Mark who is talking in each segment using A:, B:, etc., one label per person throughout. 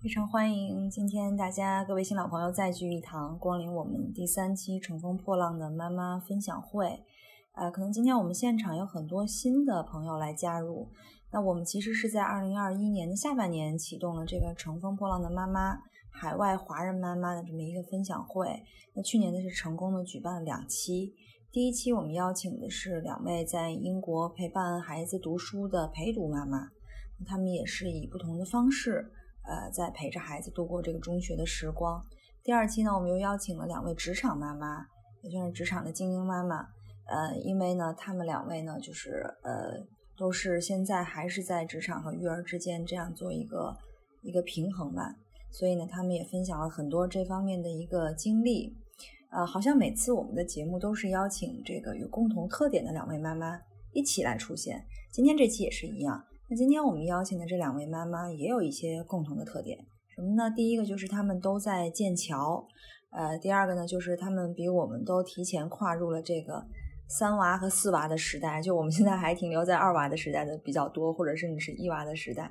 A: 非常欢迎今天大家各位新老朋友再聚一堂，光临我们第三期《乘风破浪的妈妈》分享会。呃，可能今天我们现场有很多新的朋友来加入。那我们其实是在二零二一年的下半年启动了这个《乘风破浪的妈妈》海外华人妈妈的这么一个分享会。那去年呢是成功的举办了两期，第一期我们邀请的是两位在英国陪伴孩子读书的陪读妈妈。他们也是以不同的方式，呃，在陪着孩子度过这个中学的时光。第二期呢，我们又邀请了两位职场妈妈，也算是职场的精英妈妈。呃，因为呢，他们两位呢，就是呃，都是现在还是在职场和育儿之间这样做一个一个平衡吧。所以呢，他们也分享了很多这方面的一个经历。呃，好像每次我们的节目都是邀请这个有共同特点的两位妈妈一起来出现，今天这期也是一样。那今天我们邀请的这两位妈妈也有一些共同的特点，什么呢？第一个就是她们都在剑桥，呃，第二个呢就是她们比我们都提前跨入了这个三娃和四娃的时代，就我们现在还停留在二娃的时代的比较多，或者甚至是一娃的时代。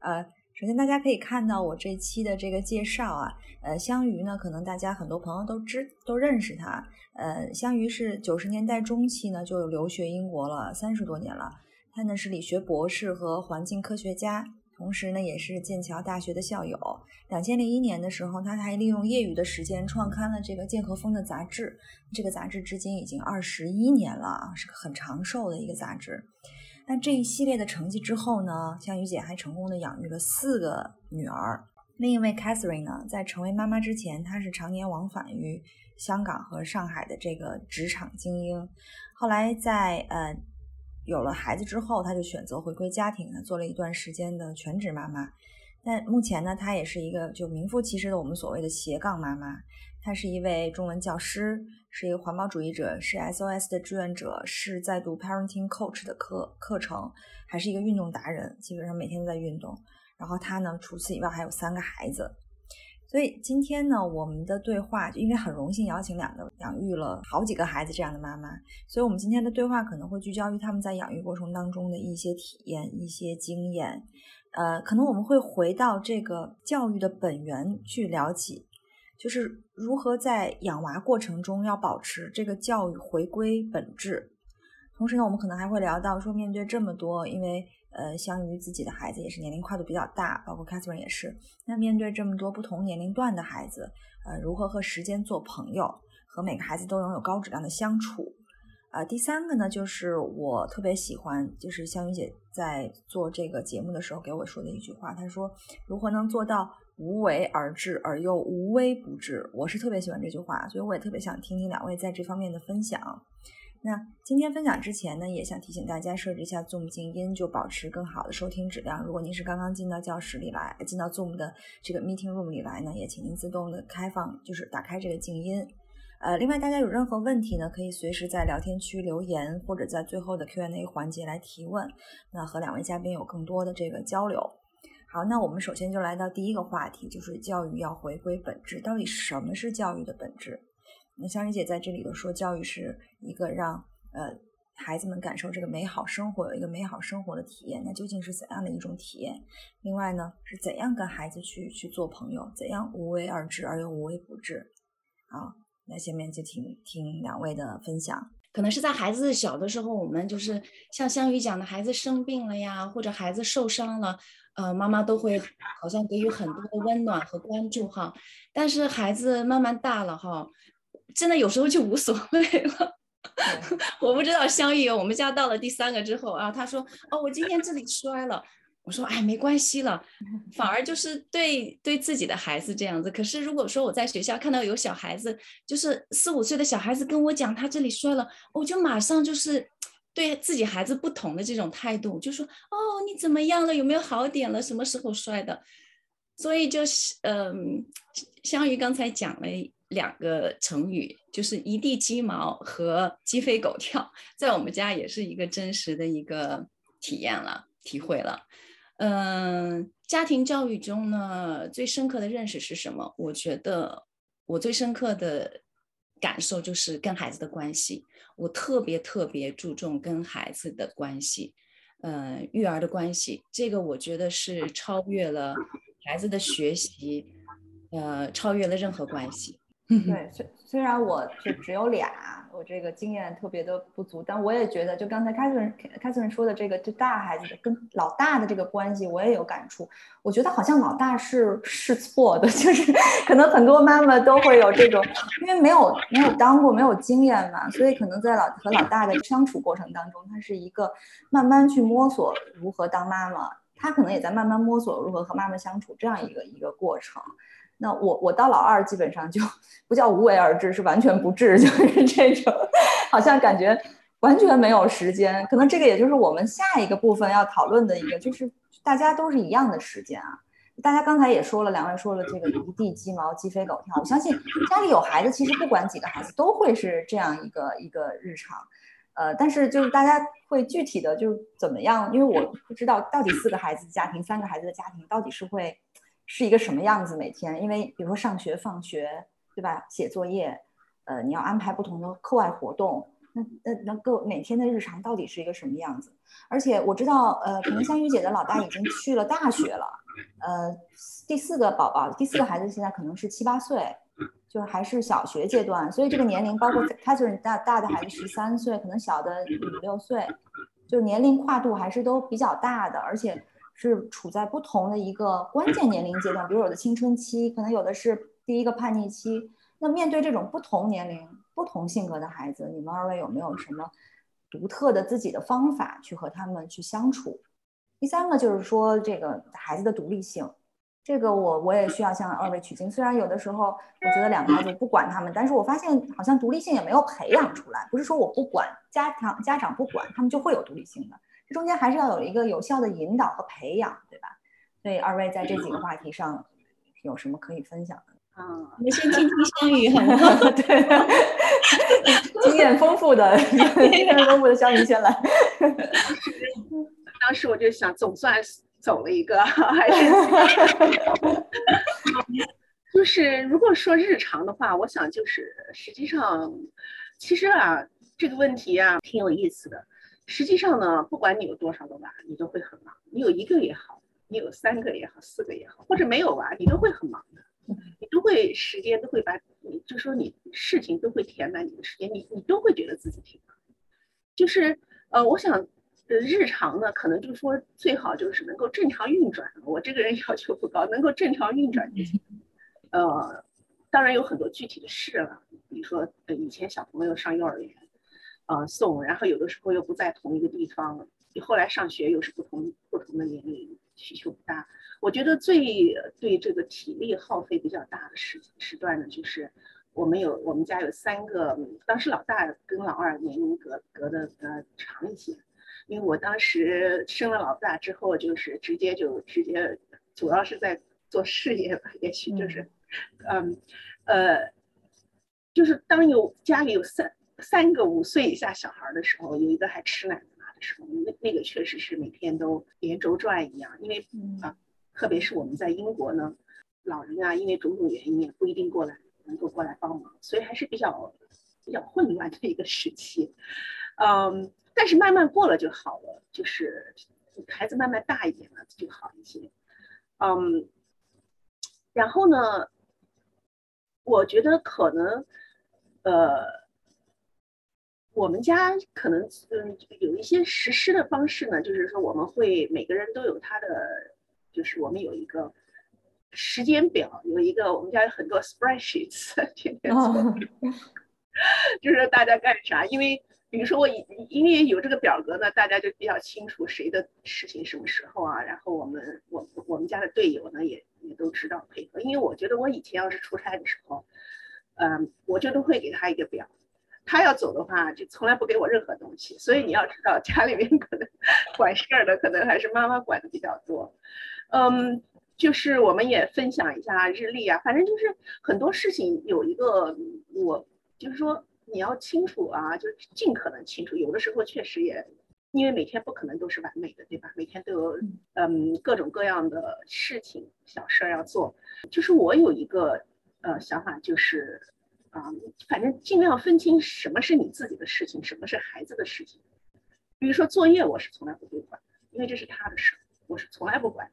A: 呃，首先大家可以看到我这期的这个介绍啊，呃，香鱼呢，可能大家很多朋友都知都认识她，呃，香鱼是九十年代中期呢就留学英国了，三十多年了。他呢是理学博士和环境科学家，同时呢也是剑桥大学的校友。两千零一年的时候，他还利用业余的时间创刊了这个《剑和风》的杂志。这个杂志至今已经二十一年了啊，是个很长寿的一个杂志。那这一系列的成绩之后呢，香雨姐还成功的养育了四个女儿。另一位 Catherine 呢，在成为妈妈之前，她是常年往返于香港和上海的这个职场精英。后来在呃。有了孩子之后，她就选择回归家庭，做了一段时间的全职妈妈。但目前呢，她也是一个就名副其实的我们所谓的斜杠妈妈。她是一位中文教师，是一个环保主义者，是 SOS 的志愿者，是在读 Parenting Coach 的课课程，还是一个运动达人，基本上每天都在运动。然后她呢，除此以外还有三个孩子。所以今天呢，我们的对话，因为很荣幸邀请两个养育了好几个孩子这样的妈妈，所以我们今天的对话可能会聚焦于他们在养育过程当中的一些体验、一些经验。呃，可能我们会回到这个教育的本源去聊起，就是如何在养娃过程中要保持这个教育回归本质。同时呢，我们可能还会聊到说，面对这么多，因为。呃，相于自己的孩子也是年龄跨度比较大，包括 Catherine 也是。那面对这么多不同年龄段的孩子，呃，如何和时间做朋友，和每个孩子都拥有高质量的相处？呃，第三个呢，就是我特别喜欢，就是香云姐在做这个节目的时候给我说的一句话，她说：“如何能做到无为而治而又无微不至？”我是特别喜欢这句话，所以我也特别想听听两位在这方面的分享。那今天分享之前呢，也想提醒大家设置一下 Zoom 静音，就保持更好的收听质量。如果您是刚刚进到教室里来，进到 Zoom 的这个 Meeting Room 里来呢，也请您自动的开放，就是打开这个静音。呃，另外大家有任何问题呢，可以随时在聊天区留言，或者在最后的 Q&A 环节来提问，那和两位嘉宾有更多的这个交流。好，那我们首先就来到第一个话题，就是教育要回归本质，到底什么是教育的本质？那香玉姐在这里头说，教育是一个让呃孩子们感受这个美好生活，有一个美好生活的体验。那究竟是怎样的一种体验？另外呢，是怎样跟孩子去去做朋友？怎样无为而治而又无微不至？好，那下面就听听两位的分享。
B: 可能是在孩子小的时候，我们就是像香雨讲的，孩子生病了呀，或者孩子受伤了，呃，妈妈都会好像给予很多的温暖和关注哈。但是孩子慢慢大了哈。真的有时候就无所谓了，我不知道香玉，我们家到了第三个之后啊，他说哦，我今天这里摔了，我说哎，没关系了，反而就是对对自己的孩子这样子。可是如果说我在学校看到有小孩子，就是四五岁的小孩子跟我讲他这里摔了，我就马上就是对自己孩子不同的这种态度，就说哦，你怎么样了？有没有好点了？什么时候摔的？所以就是嗯，香玉刚才讲了。两个成语，就是一地鸡毛和鸡飞狗跳，在我们家也是一个真实的一个体验了、体会了。嗯，家庭教育中呢，最深刻的认识是什么？我觉得我最深刻的感受就是跟孩子的关系，我特别特别注重跟孩子的关系，呃，育儿的关系，这个我觉得是超越了孩子的学习，呃，超越了任何关系。
A: 对，虽虽然我就只有俩，我这个经验特别的不足，但我也觉得，就刚才 Catherine Catherine 说的这个，就大孩子的跟老大的这个关系，我也有感触。我觉得好像老大是是错的，就是可能很多妈妈都会有这种，因为没有没有当过，没有经验嘛，所以可能在老和老大的相处过程当中，他是一个慢慢去摸索如何当妈妈，他可能也在慢慢摸索如何和妈妈相处这样一个一个过程。那我我到老二基本上就不叫无为而治，是完全不治，就是这种，好像感觉完全没有时间。可能这个也就是我们下一个部分要讨论的一个，就是大家都是一样的时间啊。大家刚才也说了，两位说了这个一地鸡毛鸡飞狗跳。我相信家里有孩子，其实不管几个孩子都会是这样一个一个日常。呃，但是就是大家会具体的就怎么样？因为我不知道到底四个孩子的家庭，三个孩子的家庭到底是会。是一个什么样子？每天，因为比如说上学、放学，对吧？写作业，呃，你要安排不同的课外活动，那那那个每天的日常到底是一个什么样子？而且我知道，呃，可能香玉姐的老大已经去了大学了，呃，第四个宝宝，第四个孩子现在可能是七八岁，就是还是小学阶段，所以这个年龄，包括他就是大大的孩子十三岁，可能小的五六岁，就是年龄跨度还是都比较大的，而且。是处在不同的一个关键年龄阶段，比如有的青春期，可能有的是第一个叛逆期。那面对这种不同年龄、不同性格的孩子，你们二位有没有什么独特的自己的方法去和他们去相处？第三个就是说这个孩子的独立性，这个我我也需要向二位取经。虽然有的时候我觉得两个孩子不管他们，但是我发现好像独立性也没有培养出来。不是说我不管，家长家长不管他们就会有独立性的。这中间还是要有一个有效的引导和培养，对吧？所以二位在这几个话题上有什么可以分享的？
B: 啊，我们先听听香雨，好吗？
A: 对，经验丰富的，经验丰富的香雨先来。
C: 当时我就想，总算走了一个，还是 就是如果说日常的话，我想就是实际上，其实啊，这个问题啊，挺有意思的。实际上呢，不管你有多少个娃，你都会很忙。你有一个也好，你有三个也好，四个也好，或者没有娃，你都会很忙的。你都会时间都会把你，就说你事情都会填满你的时间，你你都会觉得自己挺忙。就是呃，我想呃，日常呢，可能就是说最好就是能够正常运转。我这个人要求不高，能够正常运转就行。呃，当然有很多具体的事了，比如说呃，以前小朋友上幼儿园。呃，送，然后有的时候又不在同一个地方，你后来上学又是不同不同的年龄，需求不大。我觉得最对这个体力耗费比较大的时时段呢，就是我们有我们家有三个，当时老大跟老二年龄隔隔的呃长一些，因为我当时生了老大之后，就是直接就直接主要是在做事业吧，也许就是，嗯，呃，就是当有家里有三。三个五岁以下小孩的时候，有一个还吃奶的妈的时候，那那个确实是每天都连轴转一样。因为啊，特别是我们在英国呢，老人啊，因为种种原因也不一定过来能够过来帮忙，所以还是比较比较混乱的一个时期。嗯，但是慢慢过了就好了，就是孩子慢慢大一点了就好一些。嗯，然后呢，我觉得可能呃。我们家可能嗯有一些实施的方式呢，就是说我们会每个人都有他的，就是我们有一个时间表，有一个我们家有很多 spreadsheets，天天做，就是大家干啥？因为比如说我因为有这个表格呢，大家就比较清楚谁的事情什么时候啊，然后我们我我们家的队友呢也也都知道配合，因为我觉得我以前要是出差的时候，嗯，我就都会给他一个表。他要走的话，就从来不给我任何东西，所以你要知道，家里面可能管事儿的可能还是妈妈管的比较多。嗯，就是我们也分享一下日历啊，反正就是很多事情有一个我就是说你要清楚啊，就是尽可能清楚。有的时候确实也因为每天不可能都是完美的，对吧？每天都有嗯各种各样的事情小事儿要做。就是我有一个呃想法，就是啊，反正尽量分清什么是你自己的事情，什么是孩子的事情。比如说作业，我是从来不会管，因为这是他的事，我是从来不管。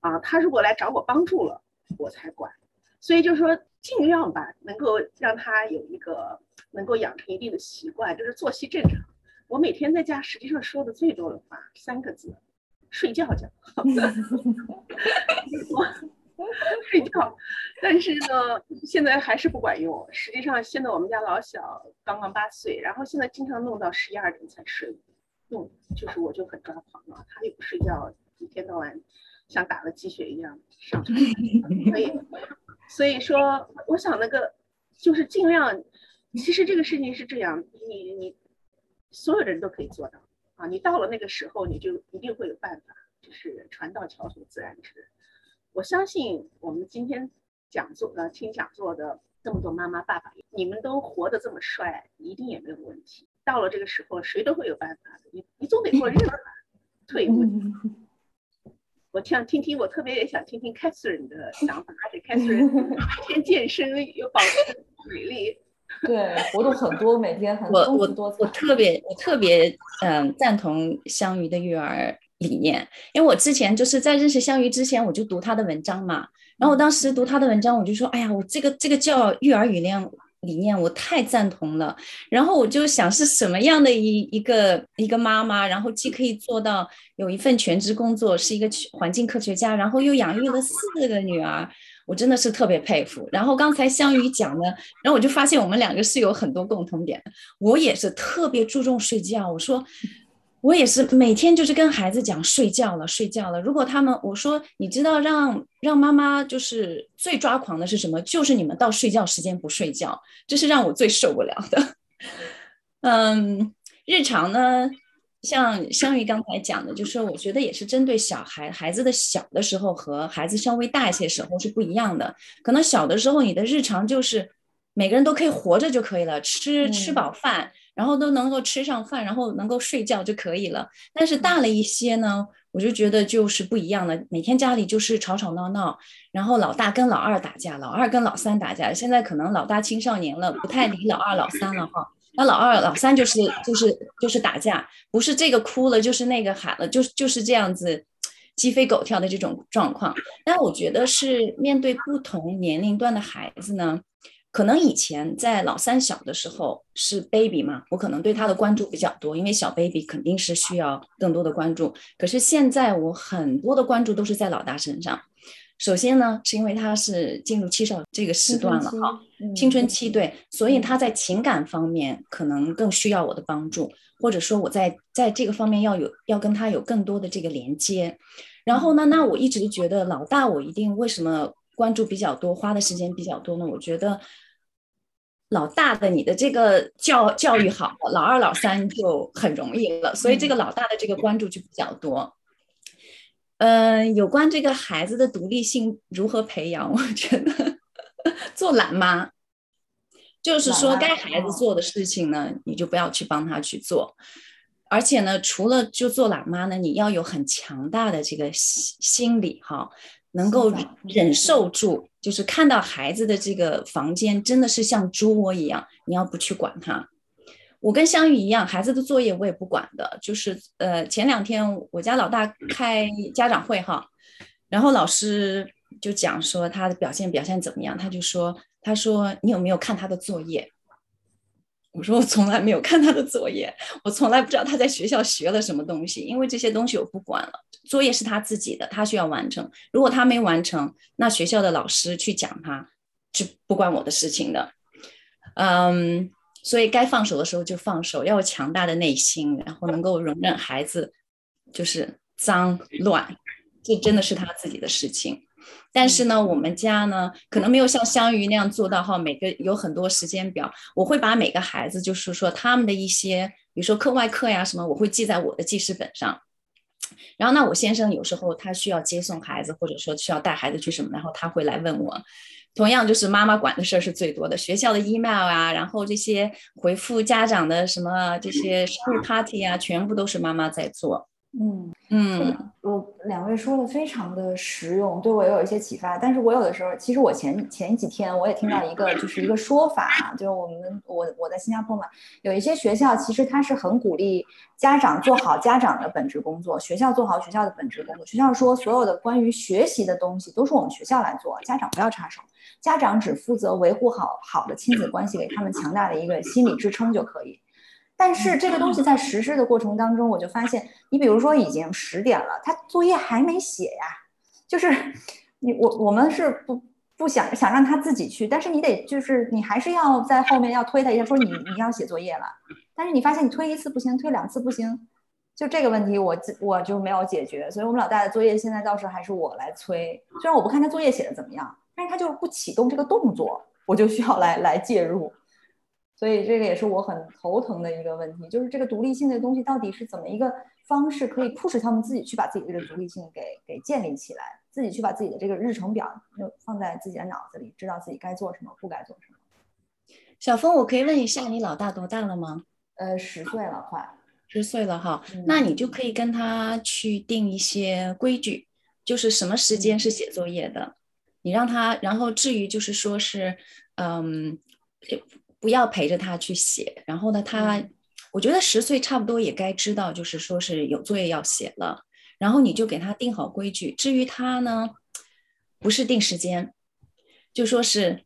C: 啊，他如果来找我帮助了，我才管。所以就是说，尽量吧，能够让他有一个能够养成一定的习惯，就是作息正常。我每天在家实际上说的最多的话三个字：睡觉觉。睡觉。但是呢，现在还是不管用。实际上，现在我们家老小刚刚八岁，然后现在经常弄到十一二点才睡，弄就是我就很抓狂了。他也不睡觉，一天到晚。像打了鸡血一样上床，所以所以说，我想那个就是尽量，其实这个事情是这样，你你所有的人都可以做到啊，你到了那个时候，你就一定会有办法，就是船到桥头自然直。我相信我们今天讲座呃听讲座的这么多妈妈爸爸，你们都活得这么帅，一定也没有问题。到了这个时候，谁都会有办法的，你你总得过日子吧，退一步。我想听听，我特别也想听听 Catherine 的想法，而且 Catherine 每天健身又保持美丽，
D: 对，活动很多，每天很多
B: 我我我特别我特别嗯赞同香鱼的育儿理念，因为我之前就是在认识香鱼之前，我就读他的文章嘛，然后我当时读他的文章，我就说，哎呀，我这个这个叫育儿语念。理念我太赞同了，然后我就想是什么样的一一个一个妈妈，然后既可以做到有一份全职工作，是一个环境科学家，然后又养育了四个女儿，我真的是特别佩服。然后刚才香雨讲的，然后我就发现我们两个是有很多共同点，我也是特别注重睡觉，我说。我也是每天就是跟孩子讲睡觉了，睡觉了。如果他们我说你知道让让妈妈就是最抓狂的是什么？就是你们到睡觉时间不睡觉，这是让我最受不了的。嗯，日常呢，像香玉刚才讲的，就是我觉得也是针对小孩孩子的小的时候和孩子稍微大一些时候是不一样的。可能小的时候你的日常就是每个人都可以活着就可以了，吃吃饱饭。然后都能够吃上饭，然后能够睡觉就可以了。但是大了一些呢，我就觉得就是不一样了。每天家里就是吵吵闹闹，然后老大跟老二打架，老二跟老三打架。现在可能老大青少年了，不太理老二老三了哈。那老二老三就是就是就是打架，不是这个哭了就是那个喊了，就是就是这样子鸡飞狗跳的这种状况。但我觉得是面对不同年龄段的孩子呢。可能以前在老三小的时候是 baby 嘛，我可能对他的关注比较多，因为小 baby 肯定是需要更多的关注。可是现在我很多的关注都是在老大身上。首先呢，是因为他是进入七少这个时段了哈，青春期对，所以他在情感方面可能更需要我的帮助，或者说我在在这个方面要有要跟他有更多的这个连接。然后呢，那我一直觉得老大我一定为什么关注比较多，花的时间比较多呢？我觉得。老大的你的这个教教育好，老二老三就很容易了，所以这个老大的这个关注就比较多。嗯，有关这个孩子的独立性如何培养，我觉得做懒妈，就是说该孩子做的事情呢，你就不要去帮他去做，而且呢，除了就做懒妈呢，你要有很强大的这个心心理哈。能够忍受住，就是看到孩子的这个房间真的是像猪窝一样，你要不去管它。我跟香玉一样，孩子的作业我也不管的。就是呃，前两天我家老大开家长会哈，然后老师就讲说他的表现表现怎么样，他就说他说你有没有看他的作业？我说我从来没有看他的作业，我从来不知道他在学校学了什么东西，因为这些东西我不管了。作业是他自己的，他需要完成。如果他没完成，那学校的老师去讲他，是不关我的事情的。嗯，所以该放手的时候就放手，要有强大的内心，然后能够容忍孩子就是脏乱，这真的是他自己的事情。但是呢，我们家呢可能没有像香鱼那样做到哈，每个有很多时间表。我会把每个孩子，就是说他们的一些，比如说课外课呀什么，我会记在我的记事本上。然后那我先生有时候他需要接送孩子，或者说需要带孩子去什么，然后他会来问我。同样就是妈妈管的事儿是最多的，学校的 email 啊，然后这些回复家长的什么这些生日 party 啊，全部都是妈妈在做。
A: 嗯
B: 嗯，
A: 我两位说的非常的实用，对我也有一些启发。但是我有的时候，其实我前前几天我也听到一个就是一个说法啊，就是我们我我在新加坡嘛，有一些学校其实它是很鼓励家长做好家长的本职工作，学校做好学校的本职工作。学校说所有的关于学习的东西都是我们学校来做，家长不要插手，家长只负责维护好好的亲子关系，给他们强大的一个心理支撑就可以。但是这个东西在实施的过程当中，我就发现，你比如说已经十点了，他作业还没写呀，就是你我我们是不不想想让他自己去，但是你得就是你还是要在后面要推他一下，说你你要写作业了，但是你发现你推一次不行，推两次不行，就这个问题我我就没有解决，所以我们老大的作业现在倒是还是我来催，虽然我不看他作业写的怎么样，但是他就是不启动这个动作，我就需要来来介入。所以这个也是我很头疼的一个问题，就是这个独立性的东西到底是怎么一个方式可以促使他们自己去把自己的这个独立性给给建立起来，自己去把自己的这个日程表就放在自己的脑子里，知道自己该做什么，不该做什么。
B: 小峰，我可以问一下，你老大多大了吗？
A: 呃，十岁了，快
B: 十岁了哈。那你就可以跟他去定一些规矩，就是什么时间是写作业的，你让他，然后至于就是说是，嗯。不要陪着他去写，然后呢，他我觉得十岁差不多也该知道，就是说是有作业要写了，然后你就给他定好规矩。至于他呢，不是定时间，就说是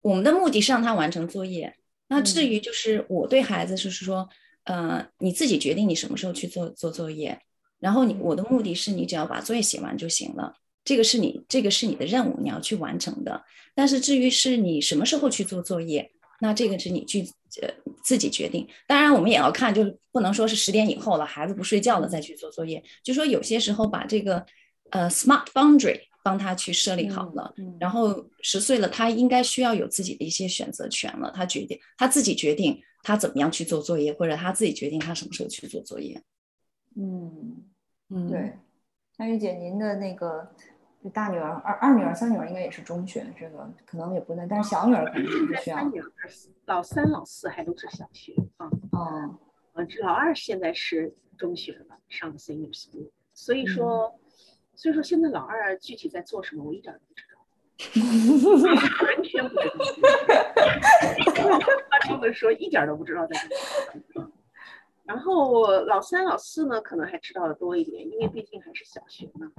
B: 我们的目的是让他完成作业。那至于就是我对孩子就是说，呃，你自己决定你什么时候去做做作业，然后你我的目的是你只要把作业写完就行了，这个是你这个是你的任务，你要去完成的。但是至于是你什么时候去做作业。那这个是你去呃自己决定，当然我们也要看，就是不能说是十点以后了，孩子不睡觉了再去做作业，就说有些时候把这个呃 smart boundary 帮他去设立好了，然后十岁了，他应该需要有自己的一些选择权了，他决定他自己决定他怎么样去做作业，或者他自己决定他什么时候去做作业。
A: 嗯嗯，对，香玉姐，您的那个。就大女儿、二二女儿、三女儿应该也是中学，这个可能也不能，但是小女儿肯定是需要。
C: 三女儿、老三、老四还都是小学啊。哦。呃，老二现在是中学了，上 senior school。所以说，所以说现在老二具体在做什么，我一点都不知道。完全不知道。他这么说，一点都不知道在做什么。然后老三、老四呢，可能还知道的多一点，因为毕竟还是小学嘛。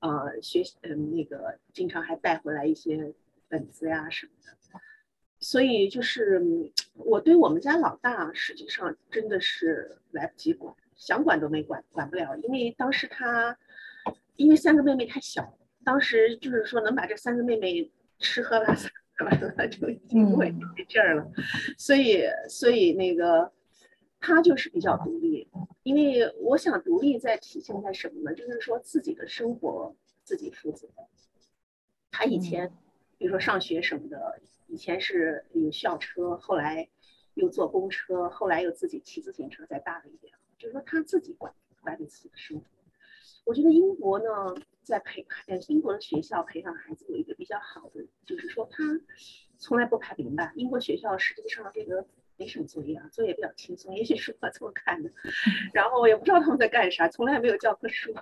C: 呃，学嗯那个经常还带回来一些本子呀什么的。所以就是我对我们家老大，实际上真的是来不及管，想管都没管，管不了。因为当时他，因为三个妹妹太小，当时就是说能把这三个妹妹吃喝拉撒 完了就已经没劲儿了。所以所以那个。他就是比较独立，因为我想独立在体现在什么呢？就是说自己的生活自己负责。他以前，比如说上学什么的，以前是有校车，后来又坐公车，后来又自己骑自行车，再大了一点，就是说他自己管管理自己的生活。我觉得英国呢，在培呃英国的学校培养孩子有一个比较好的，就是说他从来不排名吧。英国学校实际上这个。没什么作业啊，作业比较轻松，也许是我这么看的。然后我也不知道他们在干啥，从来没有教科书。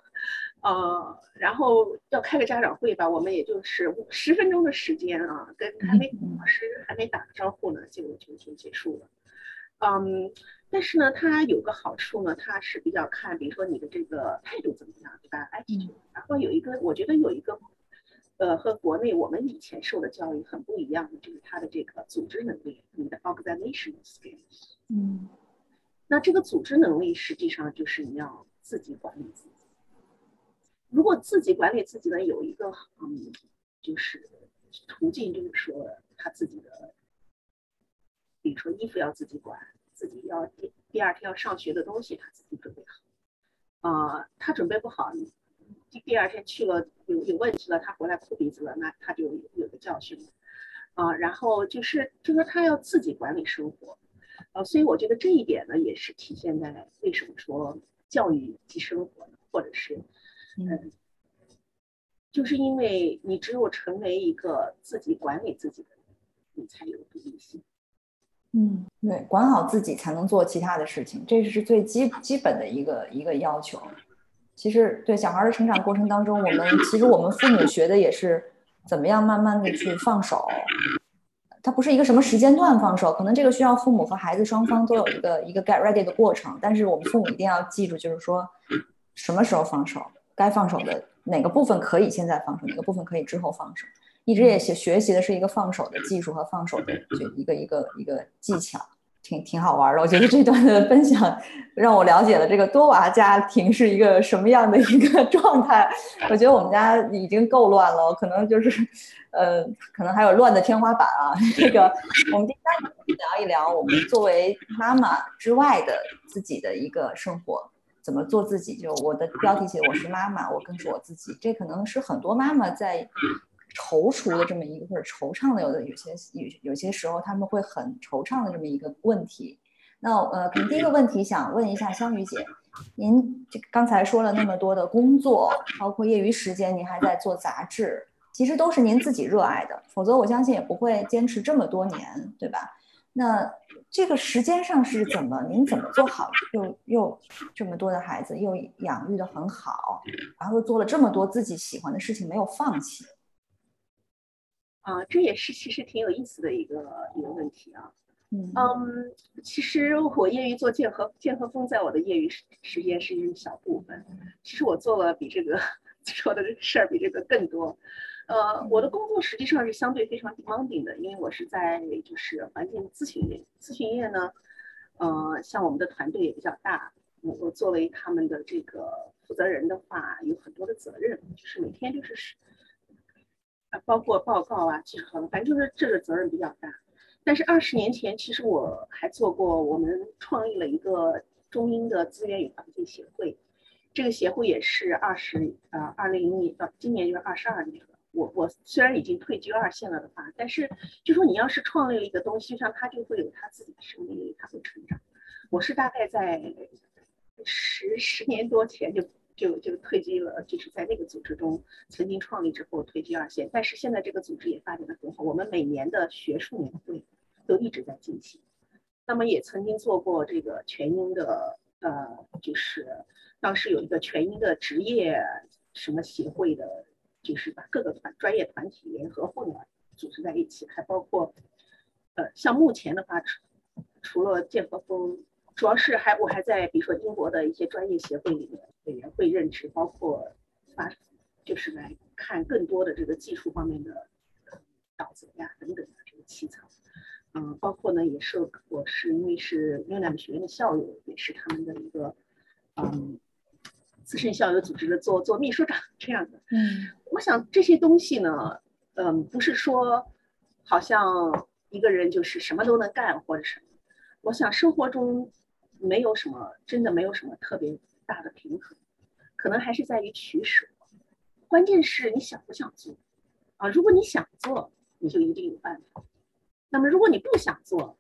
C: 呃，然后要开个家长会吧，我们也就是十分钟的时间啊，跟还没老师还没打个招呼呢，就就就结束了。嗯，但是呢，它有个好处呢，它是比较看，比如说你的这个态度怎么样，对吧？哎，然后有一个，我觉得有一个。呃，和国内我们以前受的教育很不一样的，就是他的这个组织能力，你的 organizational skills。
A: 嗯，
C: 那这个组织能力实际上就是你要自己管理自己。如果自己管理自己呢，有一个嗯，就是途径，就是说他自己的，比如说衣服要自己管，自己要第第二天要上学的东西他自己准备好。啊，他准备不好。第第二天去了有有问题了，他回来哭鼻子了，那他就有个教训了，啊，然后就是就说他要自己管理生活，啊，所以我觉得这一点呢也是体现在为什么说教育即生活呢？或者是，嗯，就是因为你只有成为一个自己管理自己的人，你才有独立性。
A: 嗯，对，管好自己才能做其他的事情，这是最基基本的一个一个要求。其实，对小孩的成长过程当中，我们其实我们父母学的也是怎么样慢慢的去放手。它不是一个什么时间段放手，可能这个需要父母和孩子双方都有一个一个 get ready 的过程。但是我们父母一定要记住，就是说什么时候放手，该放手的哪个部分可以现在放手，哪个部分可以之后放手。一直也学学习的是一个放手的技术和放手的就一个一个一个技巧。挺挺好玩的，我觉得这段的分享让我了解了这个多娃家庭是一个什么样的一个状态。我觉得我们家已经够乱了，可能就是，呃，可能还有乱的天花板啊。这个我们第三聊一聊我们作为妈妈之外的自己的一个生活，怎么做自己。就我的标题写我是妈妈，我更是我自己。这可能是很多妈妈在。踌躇的这么一个或者惆怅的有的有些有有些时候他们会很惆怅的这么一个问题。那呃，可能第一个问题想问一下香雨姐，您这刚才说了那么多的工作，包括业余时间，您还在做杂志，其实都是您自己热爱的，否则我相信也不会坚持这么多年，对吧？那这个时间上是怎么？您怎么做好又又这么多的孩子，又养育的很好，然后又做了这么多自己喜欢的事情，没有放弃？
C: 啊，这也是其实挺有意思的一个一个问题啊。嗯，其实我业余做剑和剑和风，在我的业余时时间是一小部分。其实我做了比这个 说的事儿比这个更多。呃，我的工作实际上是相对非常 demanding 的，因为我是在就是环境咨询业。咨询业呢，呃，像我们的团队也比较大，我我作为他们的这个负责人的话，有很多的责任，就是每天就是是。包括报告啊，其实很，反正就是这个责任比较大。但是二十年前，其实我还做过，我们创立了一个中英的资源与环境协会。这个协会也是二十呃二零年到今年就是二十二年了。我我虽然已经退居二线了的话，但是就说你要是创立了一个东西，像它就会有它自己的生命力，它会成长。我是大概在十十年多前就。就就退居了，就是在那个组织中曾经创立之后退居二线，但是现在这个组织也发展的很好。我们每年的学术年会都一直在进行，那么也曾经做过这个全英的，呃，就是当时有一个全英的职业什么协会的，就是把各个团专业团体联合混了组织在一起，还包括，呃，像目前的话，除除了剑和风。主要是还我还在比如说英国的一些专业协会里面委员会任职，包括发就是来看更多的这个技术方面的导则呀等等的这个起草，嗯，包括呢也是我是因为是约纳学院的校友，也是他们的一个嗯资深校友组织的做做秘书长这样的。嗯，我想这些东西呢，嗯，不是说好像一个人就是什么都能干或者什么，我想生活中。没有什么，真的没有什么特别大的平衡，可能还是在于取舍。关键是你想不想做啊？如果你想做，你就一定有办法。那么如果你不想做，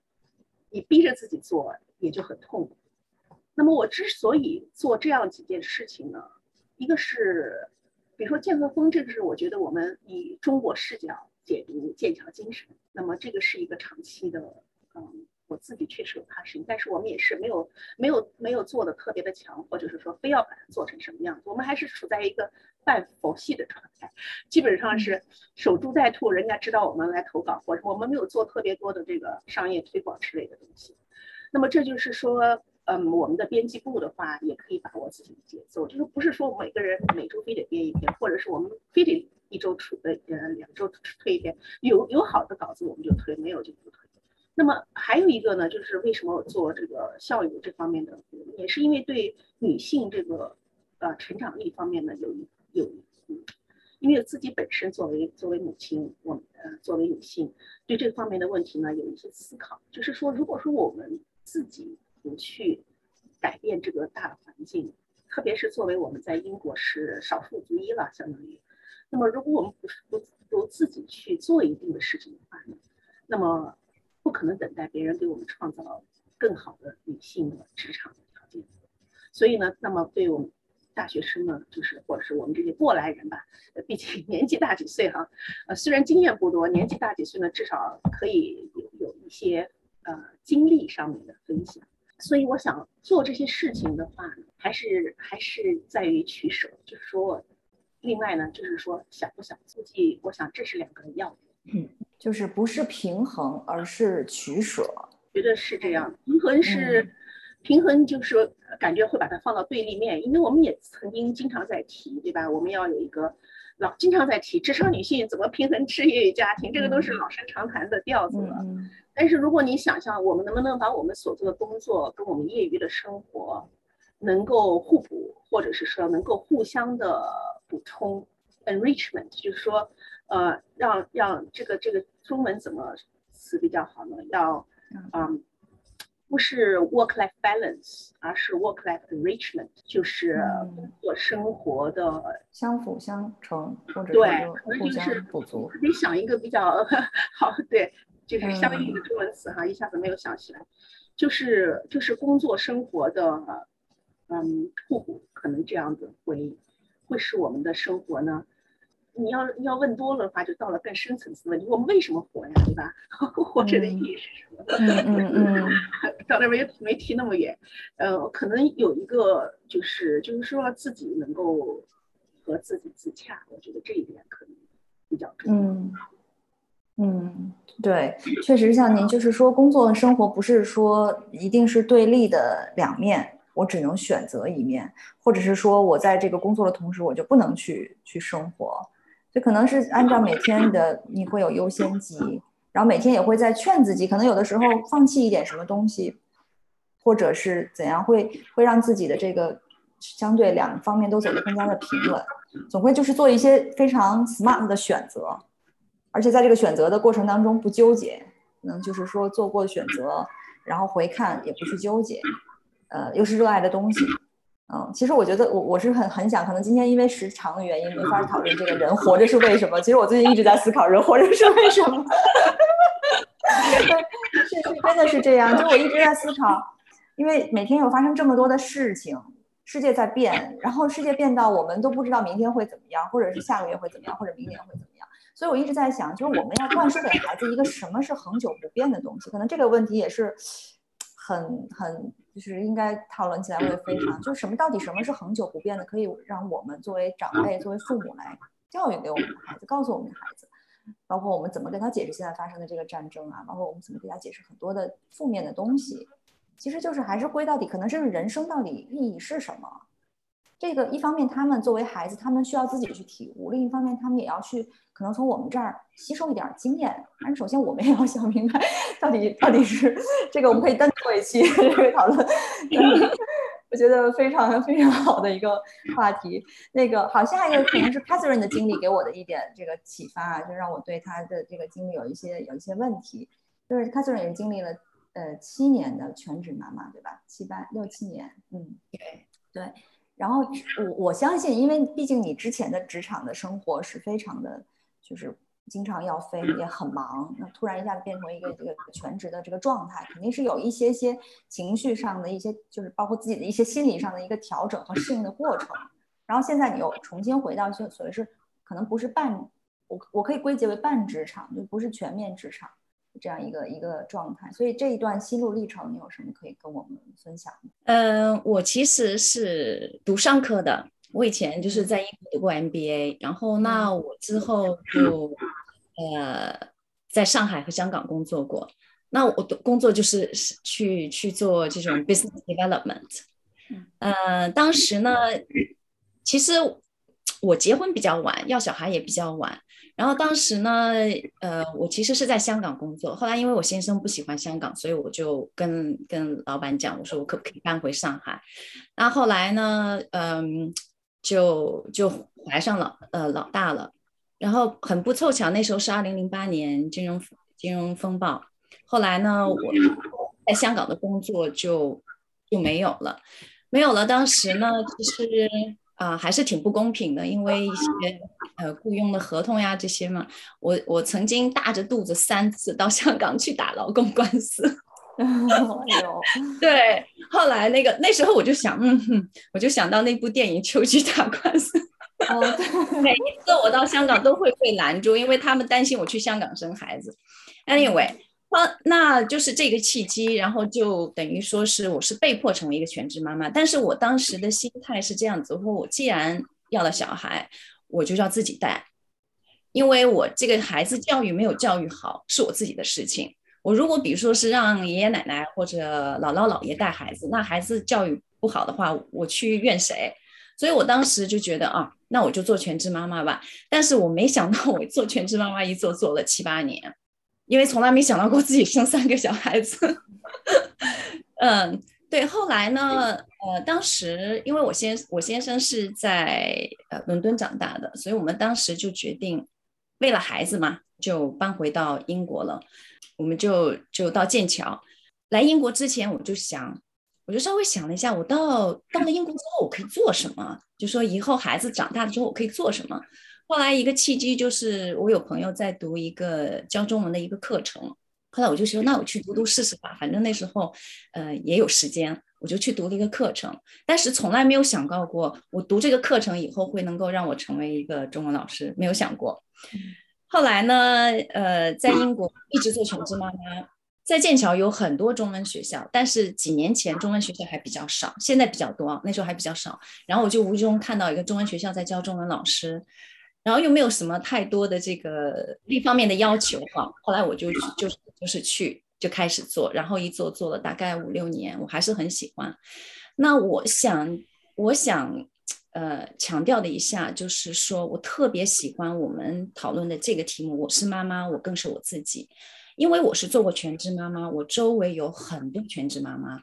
C: 你逼着自己做也就很痛苦。那么我之所以做这样几件事情呢，一个是，比如说剑和风，这个是我觉得我们以中国视角解读剑桥精神，那么这个是一个长期的，嗯。我自己确实有怕事情，但是我们也是没有没有没有做的特别的强，或者是说非要把它做成什么样子，我们还是处在一个半佛系的状态，基本上是守株待兔，人家知道我们来投稿，或者我们没有做特别多的这个商业推广之类的东西。那么这就是说，嗯，我们的编辑部的话也可以把握自己的节奏，就是不是说每个人每周非得编一篇，或者是我们非得一周出呃呃两周推一篇，有有好的稿子我们就推，没有就不推。那么还有一个呢，就是为什么做这个校友这方面的，也是因为对女性这个呃成长力方面呢有有嗯，因为自己本身作为作为母亲，我呃作为女性对这方面的问题呢有一些思考，就是说如果说我们自己不去改变这个大环境，特别是作为我们在英国是少数族裔了，相当于，那么如果我们不是不不自己去做一定的事情的话呢，那么。不可能等待别人给我们创造更好的女性的职场条件，所以呢，那么对我们大学生呢，就是或者是我们这些过来人吧，毕竟 年纪大几岁哈，呃，虽然经验不多，年纪大几岁呢，至少可以有有一些呃经历上面的分享。所以我想做这些事情的话呢，还是还是在于取舍，就是说，另外呢，就是说想不想估计，我想这是两个要点，
A: 嗯，就是不是平衡，而是取舍，
C: 觉得是这样，平衡是。平衡就是感觉会把它放到对立面，因为我们也曾经经常在提，对吧？我们要有一个老经常在提职场女性怎么平衡事业与家庭，这个都是老生常谈的调子了。但是如果你想象我们能不能把我们所做的工作跟我们业余的生活能够互补，或者是说能够互相的补充，enrichment，就是说，呃，让让这个这个中文怎么词比较好呢？要，嗯。不是 work-life balance，而是 work-life enrichment，就是工作生活的
A: 相辅相成，或者
C: 对，
A: 可能就是
C: 补足。得想一个比较 好，对，就是相应的中文词哈，一下子没有想起来，就是就是工作生活的嗯互补，可能这样子会会使我们的生活呢。你要要问多了的话，就到了更深层次的问题：我们为什么活呀？对吧？活着的意义是什么？
A: 嗯嗯嗯，
C: 到那没没提那么远。呃，可能有一个就是就是说自己能够和自己自洽，我觉得这一点可能比较重要。
A: 嗯嗯，对，确实像您就是说，工作和生活不是说一定是对立的两面，我只能选择一面，或者是说我在这个工作的同时，我就不能去去生活。这可能是按照每天的，你会有优先级，然后每天也会在劝自己，可能有的时候放弃一点什么东西，或者是怎样，会会让自己的这个相对两方面都走得更加的平稳，总会就是做一些非常 smart 的选择，而且在这个选择的过程当中不纠结，可能就是说做过选择，然后回看也不去纠结，呃，又是热爱的东西。嗯，其实我觉得我我是很很想，可能今天因为时长的原因没法讨论这个人活着是为什么。其实我最近一直在思考人活着是为什么。是是真的是这样，就我一直在思考，因为每天有发生这么多的事情，世界在变，然后世界变到我们都不知道明天会怎么样，或者是下个月会怎么样，或者明年会怎么样。所以我一直在想，就是我们要灌输给孩子一个什么是恒久不变的东西。可能这个问题也是很很。就是应该讨论起来会非常，就是什么到底什么是恒久不变的，可以让我们作为长辈、作为父母来教育给我们的孩子，告诉我们的孩子，包括我们怎么跟他解释现在发生的这个战争啊，包括我们怎么给他解释很多的负面的东西，其实就是还是归到底，可能是人生到底意义是什么。这个一方面他们作为孩子，他们需要自己去体悟；另一方面他们也要去。可能从我们这儿吸收一点经验，但是首先我们也要想明白，到底到底是这个，我们可以单做一期 讨论。我觉得非常非常好的一个话题。那个好，下一个可能是 Catherine 的经历给我的一点这个启发，就让我对他的这个经历有一些有一些问题。就是 Catherine 也经历了呃七年的全职妈妈，对吧？七八六七年，嗯，对对。然后我我相信，因为毕竟你之前的职场的生活是非常的。就是经常要飞，也很忙。那突然一下子变成一个这个全职的这个状态，肯定是有一些些情绪上的一些，就是包括自己的一些心理上的一个调整和适应的过程。然后现在你又重新回到就所谓是可能不是半，我我可以归结为半职场，就不是全面职场这样一个一个状态。所以这一段心路历程，你有什么可以跟我们分享？
B: 嗯，我其实是读商科的。我以前就是在英国读过 MBA，然后那我之后就呃在上海和香港工作过。那我的工作就是去去做这种 business development。呃，当时呢，其实我结婚比较晚，要小孩也比较晚。然后当时呢，呃，我其实是在香港工作。后来因为我先生不喜欢香港，所以我就跟跟老板讲，我说我可不可以搬回上海？那后来呢，嗯。就就怀上了呃老大了，然后很不凑巧，那时候是二零零八年金融金融风暴。后来呢，我在香港的工作就就没有了，没有了。当时呢，其实啊还是挺不公平的，因为一些呃雇佣的合同呀这些嘛，我我曾经大着肚子三次到香港去打劳工官司。
A: 哎呦，
B: 对，后来那个那时候我就想，嗯哼，我就想到那部电影《秋菊打官司》，
A: 哦，对，
B: 每一次我到香港都会被拦住，因为他们担心我去香港生孩子。Anyway，那那就是这个契机，然后就等于说是我是被迫成为一个全职妈妈，但是我当时的心态是这样子，我说我既然要了小孩，我就要自己带，因为我这个孩子教育没有教育好，是我自己的事情。我如果比如说是让爷爷奶奶或者姥姥姥爷带孩子，那孩子教育不好的话，我去怨谁？所以我当时就觉得啊，那我就做全职妈妈吧。但是我没想到，我做全职妈妈一做做了七八年，因为从来没想到过自己生三个小孩子。嗯，对。后来呢，呃，当时因为我先我先生是在呃伦敦长大的，所以我们当时就决定为了孩子嘛，就搬回到英国了。我们就就到剑桥。来英国之前，我就想，我就稍微想了一下，我到到了英国之后，我可以做什么？就说以后孩子长大了之后，我可以做什么？后来一个契机就是，我有朋友在读一个教中文的一个课程，后来我就说，那我去读读试试吧。反正那时候，呃，也有时间，我就去读了一个课程。但是从来没有想到过，我读这个课程以后会能够让我成为一个中文老师，没有想过。后来呢？呃，在英国一直做全职妈妈，在剑桥有很多中文学校，但是几年前中文学校还比较少，现在比较多，那时候还比较少。然后我就无意中看到一个中文学校在教中文老师，然后又没有什么太多的这个另一方面的要求哈。后来我就就就是去就开始做，然后一做做了大概五六年，我还是很喜欢。那我想，我想。呃，强调的一下，就是说我特别喜欢我们讨论的这个题目。我是妈妈，我更是我自己，因为我是做过全职妈妈，我周围有很多全职妈妈。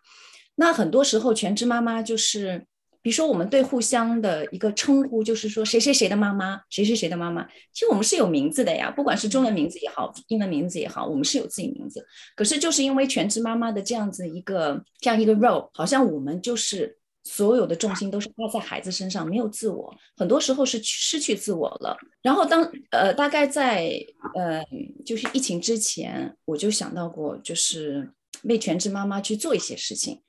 B: 那很多时候，全职妈妈就是，比如说我们对互相的一个称呼，就是说谁谁谁的妈妈，谁谁谁的妈妈。其实我们是有名字的呀，不管是中文名字也好，英文名字也好，我们是有自己名字。可是就是因为全职妈妈的这样子一个这样一个 role，好像我们就是。所有的重心都是花在孩子身上，没有自我，很多时候是失去自我了。然后当呃，大概在呃，就是疫情之前，我就想到过，就是为全职妈妈去做一些事情，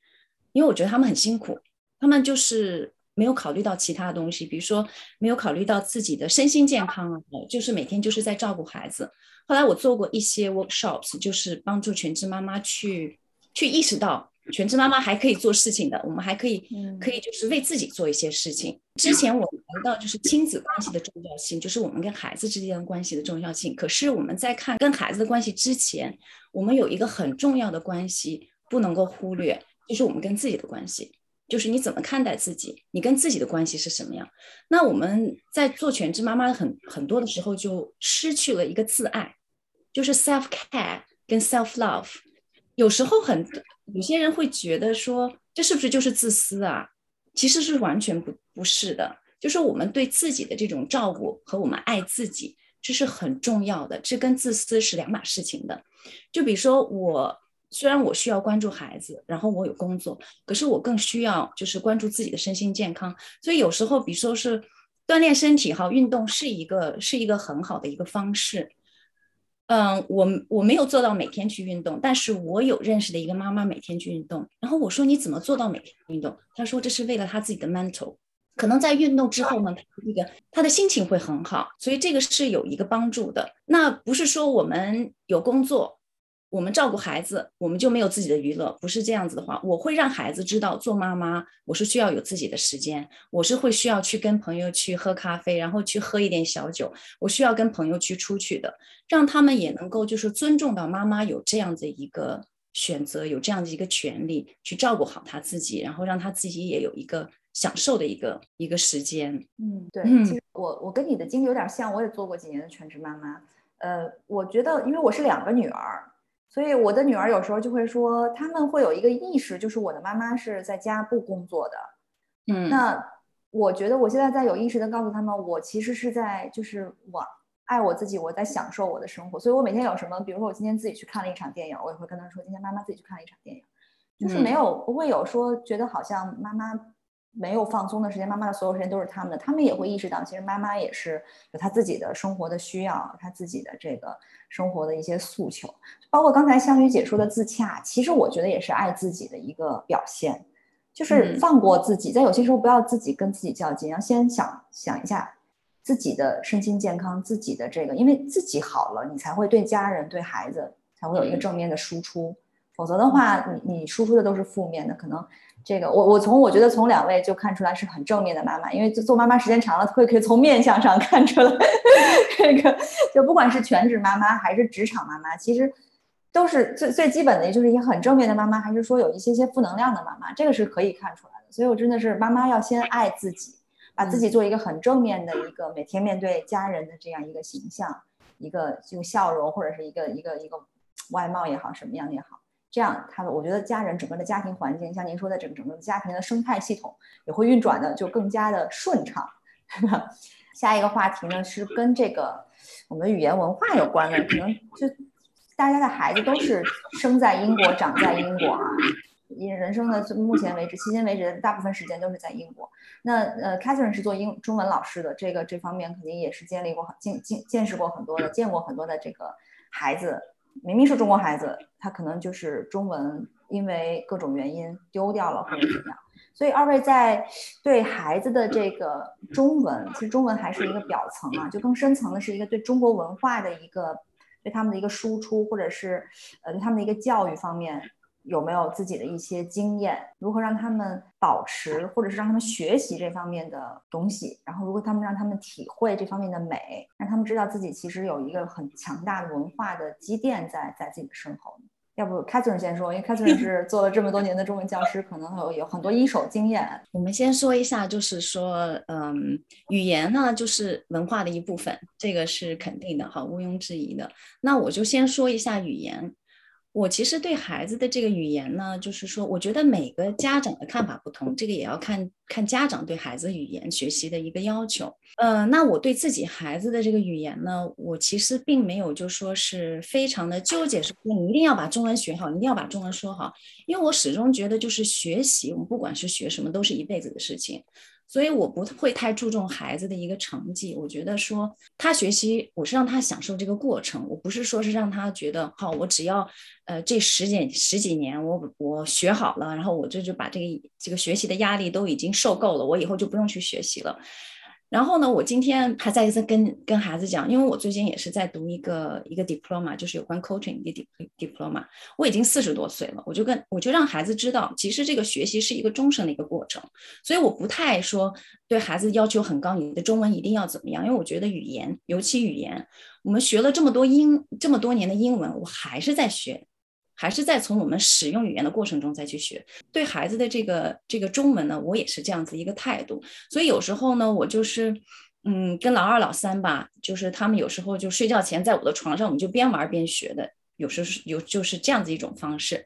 B: 因为我觉得他们很辛苦，他们就是没有考虑到其他东西，比如说没有考虑到自己的身心健康啊，就是每天就是在照顾孩子。后来我做过一些 workshops，就是帮助全职妈妈去去意识到。全职妈妈还可以做事情的，我们还可以，可以就是为自己做一些事情。之前我们谈到就是亲子关系的重要性，就是我们跟孩子之间的关系的重要性。可是我们在看跟孩子的关系之前，我们有一个很重要的关系不能够忽略，就是我们跟自己的关系，就是你怎么看待自己，你跟自己的关系是什么样？那我们在做全职妈妈很很多的时候就失去了一个自爱，就是 self care 跟 self love。有时候很有些人会觉得说，这是不是就是自私啊？其实是完全不不是的，就是我们对自己的这种照顾和我们爱自己，这是很重要的，这跟自私是两码事情的。就比如说我，虽然我需要关注孩子，然后我有工作，可是我更需要就是关注自己的身心健康。所以有时候，比如说是锻炼身体哈，运动是一个是一个很好的一个方式。嗯，我我没有做到每天去运动，但是我有认识的一个妈妈每天去运动。然后我说你怎么做到每天运动？她说这是为了她自己的 mental，可能在运动之后呢，那个她的心情会很好，所以这个是有一个帮助的。那不是说我们有工作。我们照顾孩子，我们就没有自己的娱乐，不是这样子的话，我会让孩子知道，做妈妈我是需要有自己的时间，我是会需要去跟朋友去喝咖啡，然后去喝一点小酒，我需要跟朋友去出去的，让他们也能够就是尊重到妈妈有这样的一个选择，有这样的一个权利去照顾好他自己，然后让他自己也有一个享受的一个一个时间。
A: 嗯，对，其实我我跟你的经历有点像，我也做过几年的全职妈妈，呃，我觉得因为我是两个女儿。所以我的女儿有时候就会说，他们会有一个意识，就是我的妈妈是在家不工作的。
B: 嗯，
A: 那我觉得我现在在有意识的告诉他们，我其实是在，就是我爱我自己，我在享受我的生活。所以我每天有什么，比如说我今天自己去看了一场电影，我也会跟他说，今天妈妈自己去看了一场电影，就是没有不会有说觉得好像妈妈没有放松的时间，妈妈的所有时间都是他们的，他们也会意识到，其实妈妈也是有她自己的生活的需要，她自己的这个生活的一些诉求，包括刚才香雨姐说的自洽，其实我觉得也是爱自己的一个表现，就是放过自己，在有些时候不要自己跟自己较劲，要先想想一下自己的身心健康，自己的这个，因为自己好了，你才会对家人、对孩子才会有一个正面的输出，否则的话，你你输出的都是负面的，可能。这个我我从我觉得从两位就看出来是很正面的妈妈，因为做妈妈时间长了，会可以从面相上 看出来，这个就不管是全职妈妈还是职场妈妈，其实都是最最基本的，就是一个很正面的妈妈，还是说有一些些负能量的妈妈，这个是可以看出来的。所以我真的是妈妈要先爱自己，把自己做一个很正面的一个每天面对家人的这样一个形象，一个用笑容或者是一个一个一个外貌也好，什么样也好。这样，他们我觉得家人整个的家庭环境，像您说的整整个家庭的生态系统也会运转的就更加的顺畅，对吧？下一个话题呢是跟这个我们语言文化有关的，可能就大家的孩子都是生在英国，长在英国啊，因人生的目前为止，迄今为止大部分时间都是在英国。那呃，Catherine 是做英中文老师的，这个这方面肯定也是经历过很见见见识过很多的，见过很多的这个孩子。明明是中国孩子，他可能就是中文，因为各种原因丢掉了或者怎么样。所以二位在对孩子的这个中文，其实中文还是一个表层啊，就更深层的是一个对中国文化的一个对他们的一个输出，或者是呃对他们的一个教育方面。有没有自己的一些经验？如何让他们保持，或者是让他们学习这方面的东西？然后，如果他们让他们体会这方面的美，让他们知道自己其实有一个很强大的文化的积淀在在自己的身后。要不，Catherine 先说，因为 Catherine 是做了这么多年的中文教师，可能有有很多一手经验。
B: 我们先说一下，就是说，嗯，语言呢，就是文化的一部分，这个是肯定的，哈，毋庸置疑的。那我就先说一下语言。我其实对孩子的这个语言呢，就是说，我觉得每个家长的看法不同，这个也要看看家长对孩子语言学习的一个要求。呃，那我对自己孩子的这个语言呢，我其实并没有就说是非常的纠结，说你一定要把中文学好，一定要把中文说好，因为我始终觉得就是学习，我们不管是学什么，都是一辈子的事情。所以我不会太注重孩子的一个成绩，我觉得说他学习，我是让他享受这个过程，我不是说是让他觉得好，我只要呃这十几十几年我我学好了，然后我这就把这个这个学习的压力都已经受够了，我以后就不用去学习了。然后呢，我今天还在一次跟跟孩子讲，因为我最近也是在读一个一个 diploma，就是有关 coaching 的 diploma。我已经四十多岁了，我就跟我就让孩子知道，其实这个学习是一个终身的一个过程。所以我不太说对孩子要求很高，你的中文一定要怎么样？因为我觉得语言，尤其语言，我们学了这么多英这么多年的英文，我还是在学。还是在从我们使用语言的过程中再去学。对孩子的这个这个中文呢，我也是这样子一个态度。所以有时候呢，我就是嗯，跟老二老三吧，就是他们有时候就睡觉前在我的床上，我们就边玩边学的。有时是有就是这样子一种方式。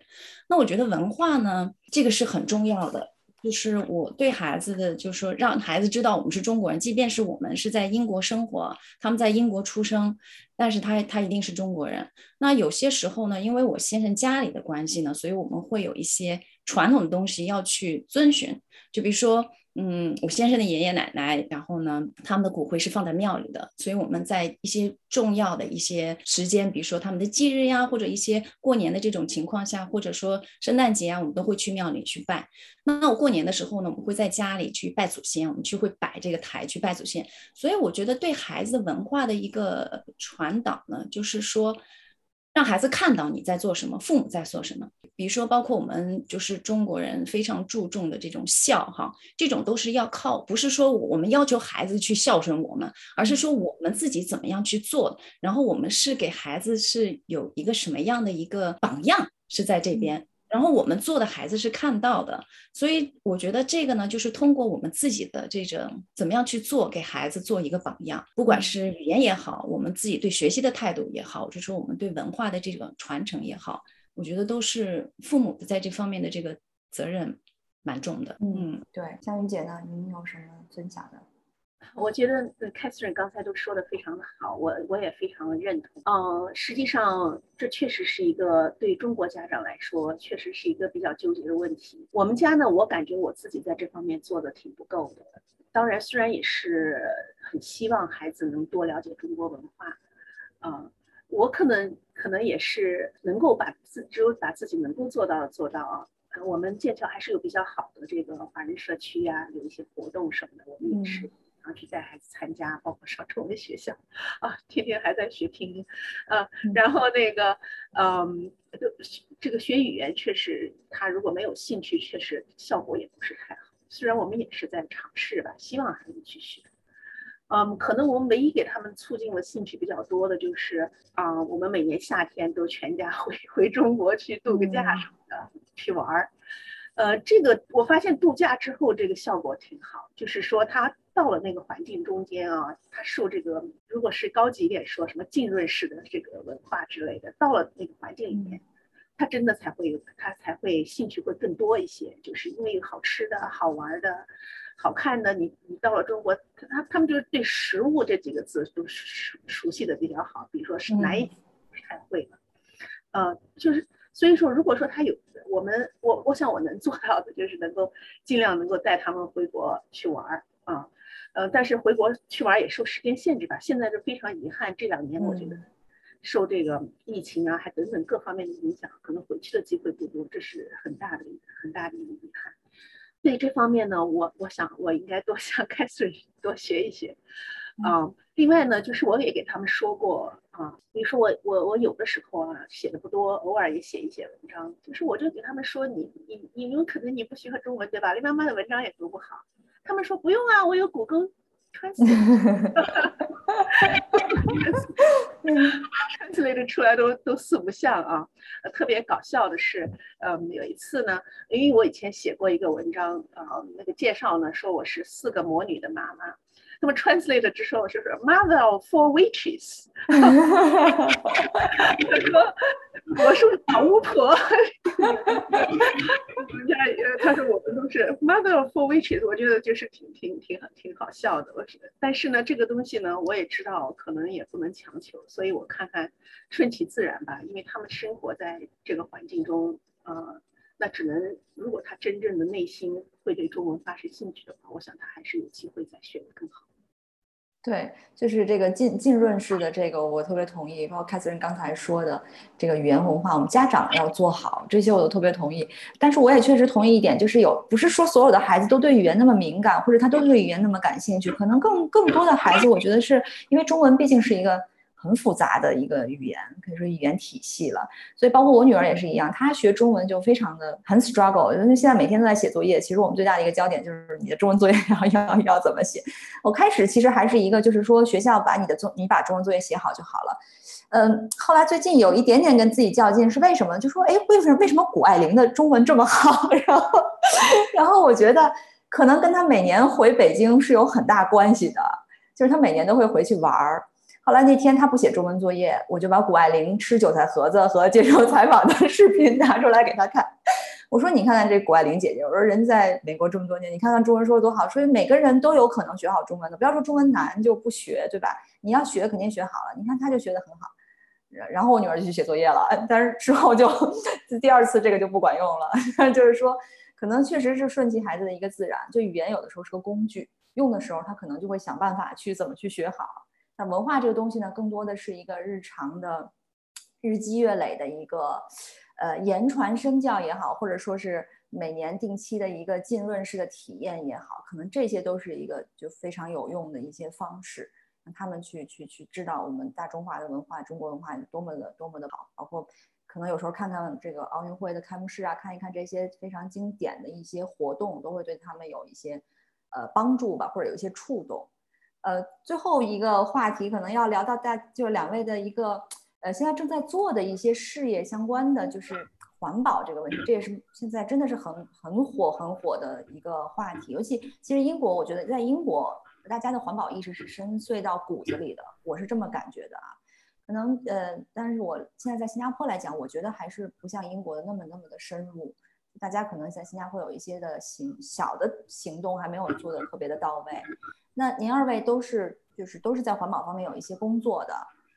B: 那我觉得文化呢，这个是很重要的。就是我对孩子的，就是说让孩子知道我们是中国人，即便是我们是在英国生活，他们在英国出生，但是他他一定是中国人。那有些时候呢，因为我先生家里的关系呢，所以我们会有一些传统的东西要去遵循，就比如说。嗯，我先生的爷爷奶奶，然后呢，他们的骨灰是放在庙里的，所以我们在一些重要的一些时间，比如说他们的忌日呀，或者一些过年的这种情况下，或者说圣诞节啊，我们都会去庙里去拜。那我过年的时候呢，我们会在家里去拜祖先，我们去会摆这个台去拜祖先。所以我觉得对孩子文化的一个传导呢，就是说。让孩子看到你在做什么，父母在做什么。比如说，包括我们就是中国人非常注重的这种孝，哈，这种都是要靠，不是说我们要求孩子去孝顺我们，而是说我们自己怎么样去做。然后我们是给孩子是有一个什么样的一个榜样，是在这边。然后我们做的孩子是看到的，所以我觉得这个呢，就是通过我们自己的这种怎么样去做，给孩子做一个榜样。不管是语言也好，我们自己对学习的态度也好，或者说我们对文化的这个传承也好，我觉得都是父母的在这方面的这个责任蛮重的。
A: 嗯，对，夏云姐呢，您有什么分享的？
C: 我觉得 Catherine 刚才都说的非常的好，我我也非常的认同。嗯，实际上这确实是一个对中国家长来说，确实是一个比较纠结的问题。我们家呢，我感觉我自己在这方面做的挺不够的。当然，虽然也是很希望孩子能多了解中国文化，啊，我可能可能也是能够把自只有把自己能够做到的做到啊。我们剑桥还是有比较好的这个华人社区呀，有一些活动什么的，我们也是啊去带孩子参加，包括上中文学校啊，天天还在学拼音，啊，然后那个嗯，这个学语言确实，他如果没有兴趣，确实效果也不是太好。虽然我们也是在尝试吧，希望孩子去学。嗯，可能我们唯一给他们促进了兴趣比较多的就是啊，我们每年夏天都全家 回回中国去度个假什么的，去玩儿。呃，这个我发现度假之后这个效果挺好，就是说他到了那个环境中间啊，他受这个如果是高级一点说什么浸润式的这个文化之类的，到了那个环境里面。他真的才会，他才会兴趣会更多一些，就是因为有好吃的、好玩的、好看的。你你到了中国，他他们就是对食物这几个字都熟熟悉的比较好。比如说是哪一太会了，呃，就是所以说，如果说他有我们，我我想我能做到的就是能够尽量能够带他们回国去玩儿啊，呃，但是回国去玩也受时间限制吧。现在就非常遗憾，这两年我觉得。受这个疫情啊，还等等各方面的影响，可能回去的机会不多，这是很大的很大的一个遗憾。对这方面呢，我我想我应该多向开始多学一学啊。另外呢，就是我也给他们说过啊，比如说我我我有的时候啊写的不多，偶尔也写一写文章，就是我就给他们说，你你你有可能你不喜欢中文对吧？你妈妈的文章也读不好。他们说不用啊，我有谷歌。translate 出来都都四不像啊！特别搞笑的是，嗯，有一次呢，因为我以前写过一个文章啊，那个介绍呢说我是四个魔女的妈妈。那么 translate 之后就是 mother of four witches，他 说我是老巫婆，人家他说我们都是 mother of four witches，我觉得就是挺挺挺挺好笑的。我觉得，但是呢，这个东西呢，我也知道可能也不能强求，所以我看看顺其自然吧，因为他们生活在这个环境中，呃。那只能，如果他真正的内心会对中文发生兴趣的话，我想他还是有机会再学得更好。
A: 对，就是这个浸浸润式的这个，我特别同意。包括凯瑟琳刚才说的这个语言文化，我们家长要做好，这些我都特别同意。但是我也确实同意一点，就是有不是说所有的孩子都对语言那么敏感，或者他都对语言那么感兴趣，可能更更多的孩子，我觉得是因为中文毕竟是一个。很复杂的一个语言，可以说语言体系了。所以包括我女儿也是一样，她学中文就非常的很 struggle。因为现在每天都在写作业，其实我们最大的一个焦点就是你的中文作业 要要要怎么写。我开始其实还是一个，就是说学校把你的作你把中文作业写好就好了。嗯，后来最近有一点点跟自己较劲，是为什么？就说哎，为什么为什么谷爱凌的中文这么好？然后然后我觉得可能跟她每年回北京是有很大关系的，就是她每年都会回去玩儿。后来那天他不写中文作业，我就把谷爱凌吃韭菜盒子和接受采访的视频拿出来给他看。我说：“你看看这谷爱凌姐姐，我说人在美国这么多年，你看看中文说的多好。所以每个人都有可能学好中文的，不要说中文难就不学，对吧？你要学肯定学好了。你看他就学得很好。然后我女儿就去写作业了，但是之后就第二次这个就不管用了。就是说，可能确实是顺其孩子的一个自然。就语言有的时候是个工具，用的时候他可能就会想办法去怎么去学好。”那文化这个东西呢，更多的是一个日常的、日积月累的一个，呃，言传身教也好，或者说是每年定期的一个浸润式的体验也好，可能这些都是一个就非常有用的一些方式，让他们去去去知道我们大中华的文化、中国文化多么的多么的好。包括可能有时候看看这个奥运会的开幕式啊，看一看这些非常经典的一些活动，都会对他们有一些呃帮助吧，或者有一些触动。呃，最后一个话题可能要聊到大，就是两位的一个，呃，现在正在做的一些事业相关的，就是环保这个问题，这也是现在真的是很很火很火的一个话题。尤其其实英国，我觉得在英国，大家的环保意识是深邃到骨子里的，我是这么感觉的啊。可能呃，但是我现在在新加坡来讲，我觉得还是不像英国的那么那么的深入。大家可能在新加坡有一些的行小的行动还没有做的特别的到位。那您二位都是就是都是在环保方面有一些工作的，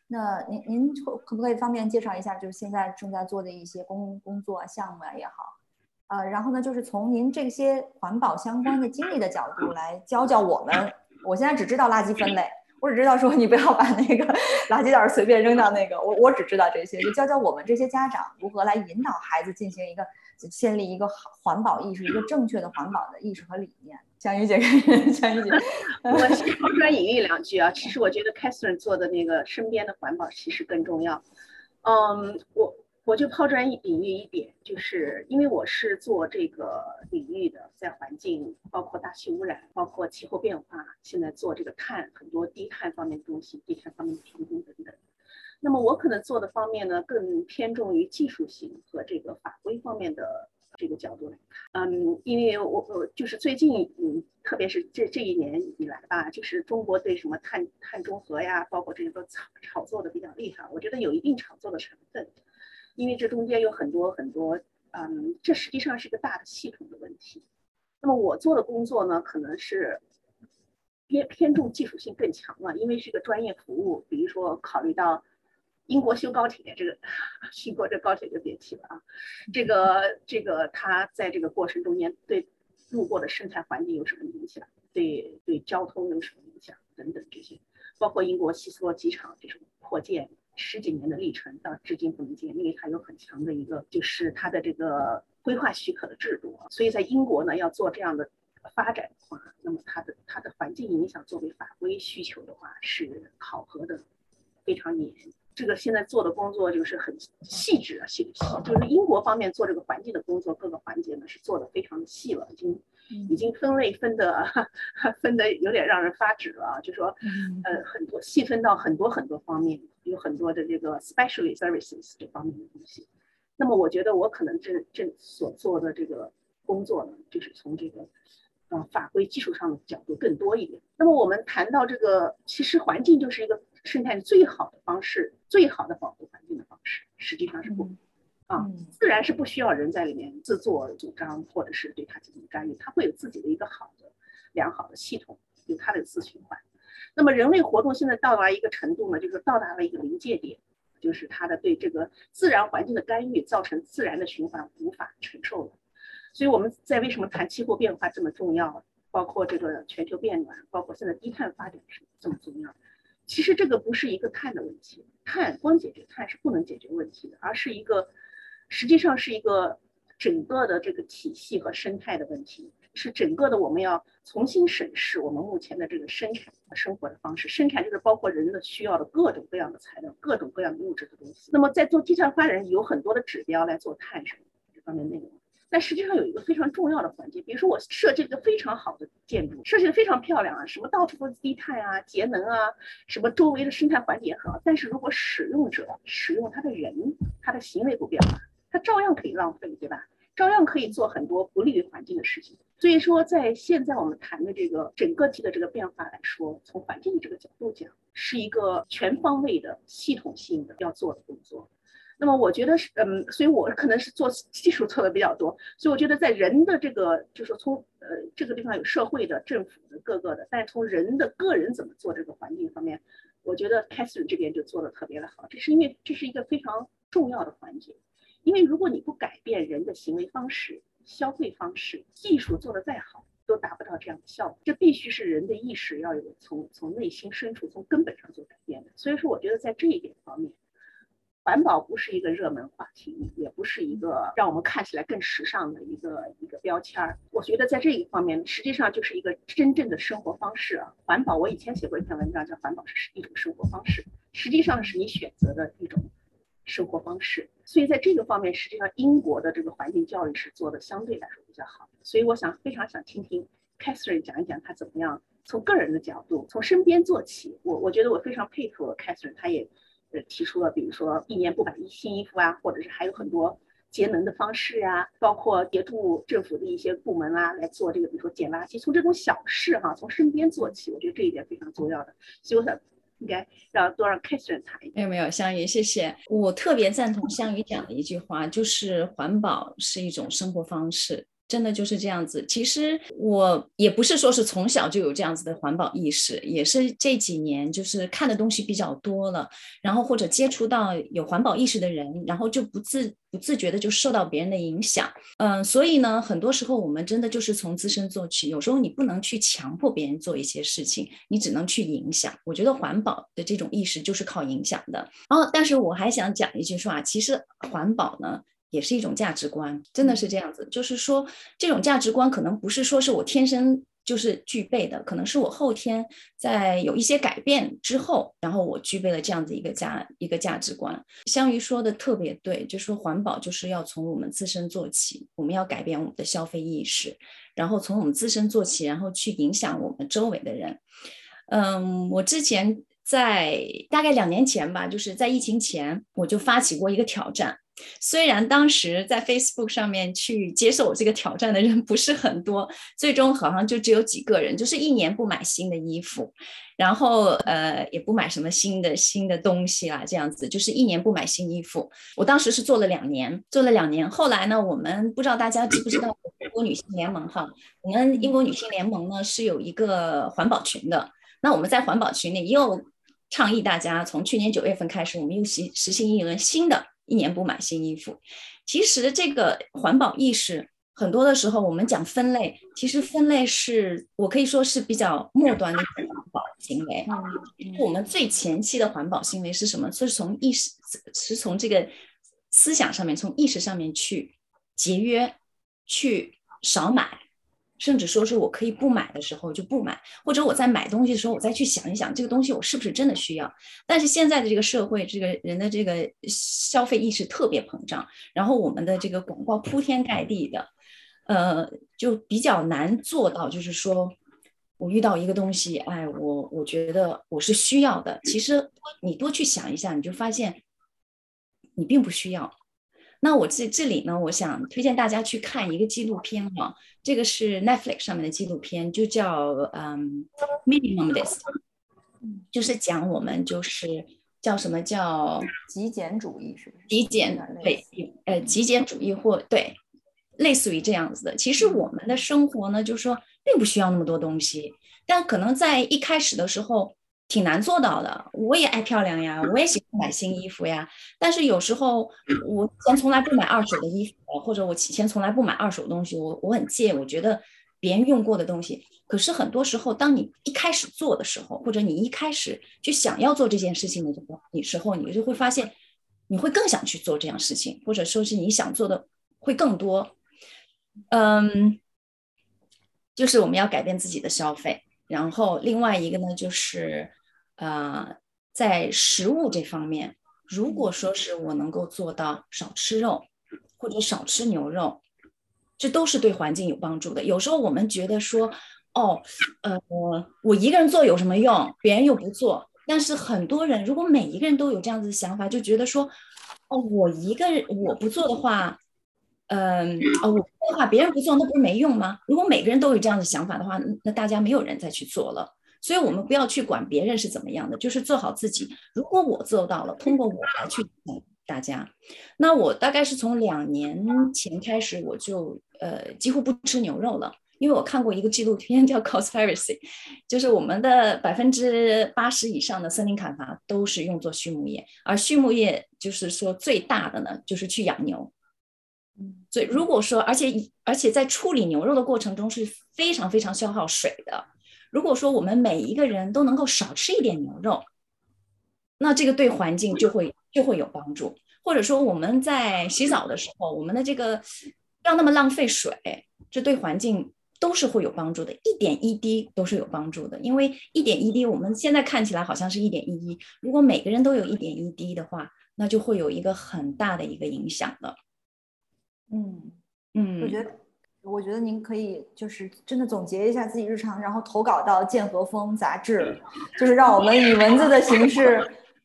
A: 那您您可可不可以方便介绍一下，就是现在正在做的一些工工作项目啊也好，呃，然后呢，就是从您这些环保相关的经历的角度来教教我们。我现在只知道垃圾分类。我只知道说你不要把那个 垃圾袋随便扔到那个，我我只知道这些，就教教我们这些家长如何来引导孩子进行一个建立一个环保意识，一个正确的环保的意识和理念。香玉姐，香玉姐，
C: 我抛砖引玉两句啊，其实我觉得 Catherine 做的那个身边的环保其实更重要。嗯，我。我就抛砖引玉一点，就是因为我是做这个领域的，在环境包括大气污染，包括气候变化，现在做这个碳很多低碳方面的东西，低碳方面的评估等等。那么我可能做的方面呢，更偏重于技术性和这个法规方面的这个角度来看。嗯，因为我我就是最近，嗯，特别是这这一年以来吧，就是中国对什么碳碳中和呀，包括这个炒炒作的比较厉害，我觉得有一定炒作的成分。因为这中间有很多很多，嗯，这实际上是个大的系统的问题。那么我做的工作呢，可能是偏偏重技术性更强了，因为是个专业服务。比如说考虑到英国修高铁这个，英国这高铁就别提了啊。这个这个它在这个过程中间对路过的生态环境有什么影响？对对交通有什么影响？等等这些，包括英国希斯罗机场这种扩建。十几年的历程到至今不能建，因为它有很强的一个，就是它的这个规划许可的制度。所以在英国呢，要做这样的发展的话，那么它的它的环境影响作为法规需求的话，是考核的非常严。这个现在做的工作就是很细致啊，细细，就是英国方面做这个环境的工作，各个环节呢是做的非常的细了，已经已经分类分的 分的有点让人发指了，就说呃很多细分到很多很多方面。有很多的这个 specialty services 这方面的东西，那么我觉得我可能这这所做的这个工作呢，就是从这个呃法规技术上的角度更多一点。那么我们谈到这个，其实环境就是一个生态最好的方式，最好的保护环境的方式，实际上是不啊，自然是不需要人在里面自作主张或者是对它进行干预，它会有自己的一个好的良好的系统，有它的自循环。那么人类活动现在到达一个程度呢，就是到达了一个临界点，就是它的对这个自然环境的干预，造成自然的循环无法承受了。所以我们在为什么谈气候变化这么重要，包括这个全球变暖，包括现在低碳发展是这么重要。其实这个不是一个碳的问题，碳光解决碳是不能解决问题的，而是一个实际上是一个整个的这个体系和生态的问题。是整个的，我们要重新审视我们目前的这个生产和生活的方式。生产就是包括人的需要的各种各样的材料、各种各样的物质的东西。那么在做地产发展，有很多的指标来做碳什么这方面内容。但实际上有一个非常重要的环节，比如说我设计一个非常好的建筑，设计的非常漂亮啊，什么到处都是低碳啊、节能啊，什么周围的生态环境也很好。但是如果使用者使用他的人，他的行为不变化，他照样可以浪费，对吧？照样可以做很多不利于环境的事情。所以说，在现在我们谈的这个整个体的这个变化来说，从环境的这个角度讲，是一个全方位的、系统性的要做的工作。那么，我觉得是，嗯，所以我可能是做技术做的比较多。所以我觉得，在人的这个，就是从呃这个地方有社会的、政府的各个的，但是从人的个人怎么做这个环境方面，我觉得 Catherine 这边就做的特别的好。这是因为这是一个非常重要的环节，因为如果你不改变人的行为方式，消费方式、技术做得再好，都达不到这样的效果。这必须是人的意识要有从从内心深处、从根本上做改变的。所以说，我觉得在这一点方面，环保不是一个热门话题，也不是一个让我们看起来更时尚的一个一个标签儿。我觉得在这一方面，实际上就是一个真正的生活方式啊。环保，我以前写过一篇文章，叫《环保是一种生活方式》，实际上是你选择的一种。生活方式，所以在这个方面，实际上英国的这个环境教育是做的相对来说比较好。所以我想非常想听听 Catherine 讲一讲她怎么样从个人的角度，从身边做起。我我觉得我非常佩服 Catherine，她也呃提出了，比如说一年不买一新衣服啊，或者是还有很多节能的方式啊，包括协助政府的一些部门啊来做这个，比如说捡垃圾，从这种小事哈，从身边做起，我觉得这一点非常重要的。所以我想。应该要多让 Catherine 谈一点。
B: 没有没有，香鱼，谢谢。我特别赞同香鱼讲的一句话，就是环保是一种生活方式。真的就是这样子。其实我也不是说是从小就有这样子的环保意识，也是这几年就是看的东西比较多了，然后或者接触到有环保意识的人，然后就不自不自觉的就受到别人的影响。嗯，所以呢，很多时候我们真的就是从自身做起。有时候你不能去强迫别人做一些事情，你只能去影响。我觉得环保的这种意识就是靠影响的。哦，但是我还想讲一句话，其实环保呢。也是一种价值观，真的是这样子。就是说，这种价值观可能不是说是我天生就是具备的，可能是我后天在有一些改变之后，然后我具备了这样子一个价一个价值观。香鱼说的特别对，就说环保就是要从我们自身做起，我们要改变我们的消费意识，然后从我们自身做起，然后去影响我们周围的人。嗯，我之前在大概两年前吧，就是在疫情前，我就发起过一个挑战。虽然当时在 Facebook 上面去接受我这个挑战的人不是很多，最终好像就只有几个人，就是一年不买新的衣服，然后呃也不买什么新的新的东西啦，这样子就是一年不买新衣服。我当时是做了两年，做了两年，后来呢，我们不知道大家知不知道英国女性联盟哈？我们英国女性联盟呢是有一个环保群的，那我们在环保群里又倡议大家，从去年九月份开始，我们又实实行一轮新的。一年不买新衣服，其实这个环保意识很多的时候，我们讲分类，其实分类是我可以说是比较末端的环保行为。我们最前期的环保行为是什么？是从意识，是从这个思想上面，从意识上面去节约，去少买。甚至说是我可以不买的时候就不买，或者我在买东西的时候，我再去想一想这个东西我是不是真的需要。但是现在的这个社会，这个人的这个消费意识特别膨胀，然后我们的这个广告铺天盖地的，呃，就比较难做到，就是说我遇到一个东西，哎，我我觉得我是需要的。其实你多去想一下，你就发现你并不需要。那我这这里呢，我想推荐大家去看一个纪录片哈，这个是 Netflix 上面的纪录片，就叫嗯 Minimalist，就是讲我们就是叫什么叫
A: 极简主义，是不是？
B: 极简对，呃，极简主义或对，类似于这样子的。其实我们的生活呢，就是说并不需要那么多东西，但可能在一开始的时候。挺难做到的。我也爱漂亮呀，我也喜欢买新衣服呀。但是有时候我以前从来不买二手的衣服，或者我以前从来不买二手东西，我我很介，我觉得别人用过的东西。可是很多时候，当你一开始做的时候，或者你一开始就想要做这件事情的时候，你时候你就会发现，你会更想去做这样事情，或者说是你想做的会更多。嗯，就是我们要改变自己的消费，然后另外一个呢，就是。呃，在食物这方面，如果说是我能够做到少吃肉，或者少吃牛肉，这都是对环境有帮助的。有时候我们觉得说，哦，呃，我我一个人做有什么用？别人又不做。但是很多人，如果每一个人都有这样子的想法，就觉得说，哦，我一个人我不做的话，嗯，哦，我不做的话别人不做，那不是没用吗？如果每个人都有这样的想法的话，那大家没有人再去做了。所以，我们不要去管别人是怎么样的，就是做好自己。如果我做到了，通过我来去大家，那我大概是从两年前开始，我就呃几乎不吃牛肉了，因为我看过一个纪录片叫《Conspiracy》，就是我们的百分之八十以上的森林砍伐都是用作畜牧业，而畜牧业就是说最大的呢，就是去养牛。嗯，所以如果说，而且而且在处理牛肉的过程中是非常非常消耗水的。如果说我们每一个人都能够少吃一点牛肉，那这个对环境就会就会有帮助。或者说我们在洗澡的时候，我们的这个不要那么浪费水，这对环境都是会有帮助的，一点一滴都是有帮助的。因为一点一滴，我们现在看起来好像是一点一滴，如果每个人都有一点一滴的话，那就会有一个很大的一个影响了。
A: 嗯嗯，我觉得。我觉得您可以就是真的总结一下自己日常，然后投稿到《剑和风》杂志，就是让我们以文字的形式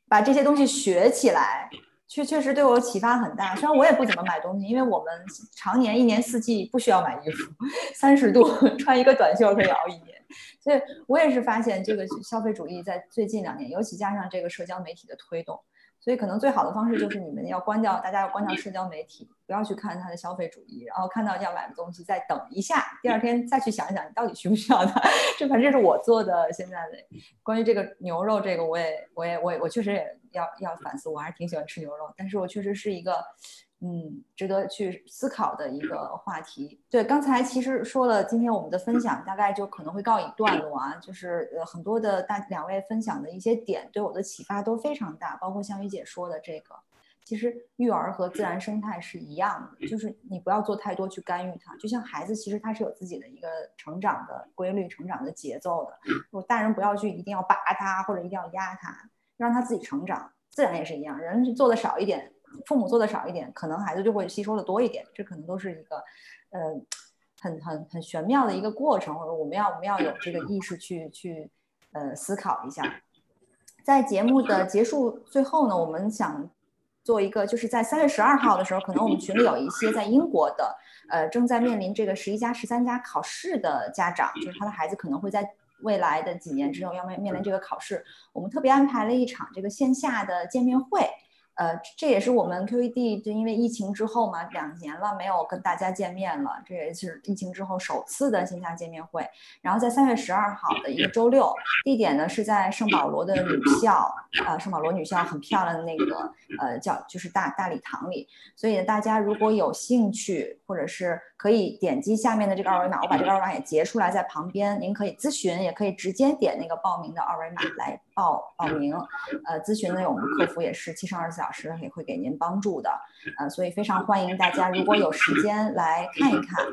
A: 把这些东西学起来。确确实对我启发很大。虽然我也不怎么买东西，因为我们常年一年四季不需要买衣服，三十度穿一个短袖可以熬一年。所以我也是发现这个消费主义在最近两年，尤其加上这个社交媒体的推动。所以可能最好的方式就是你们要关掉，大家要关掉社交媒体，不要去看它的消费主义，然后看到要买的东西再等一下，第二天再去想一想你到底需不需要它。这反正是我做的现在的关于这个牛肉这个，我也我也我也我确实也要要反思，我还是挺喜欢吃牛肉，但是我确实是一个。嗯，值得去思考的一个话题。对，刚才其实说了，今天我们的分享大概就可能会告一段落啊。就是呃，很多的大两位分享的一些点对我的启发都非常大，包括像雨姐说的这个，其实育儿和自然生态是一样的，就是你不要做太多去干预它。就像孩子，其实他是有自己的一个成长的规律、成长的节奏的。我大人不要去一定要拔他或者一定要压他，让他自己成长。自然也是一样，人做的少一点。父母做的少一点，可能孩子就会吸收的多一点，这可能都是一个，呃，很很很玄妙的一个过程，或者我们要我们要有这个意识去去呃思考一下。在节目的结束最后呢，我们想做一个，就是在三月十二号的时候，可能我们群里有一些在英国的，呃，正在面临这个十一加十三加考试的家长，就是他的孩子可能会在未来的几年之后要面面临这个考试，我们特别安排了一场这个线下的见面会。呃，这也是我们 QED 就因为疫情之后嘛，两年了没有跟大家见面了，这也是疫情之后首次的线下见面会。然后在三月十二号的一个周六，地点呢是在圣保罗的女校，呃，圣保罗女校很漂亮的那个呃叫就是大大礼堂里。所以大家如果有兴趣，或者是可以点击下面的这个二维码，我把这个二维码也截出来在旁边，您可以咨询，也可以直接点那个报名的二维码来报报名。呃，咨询呢，我们客服也是七乘二十四小。时也会给您帮助的，呃，所以非常欢迎大家，如果有时间来看一看。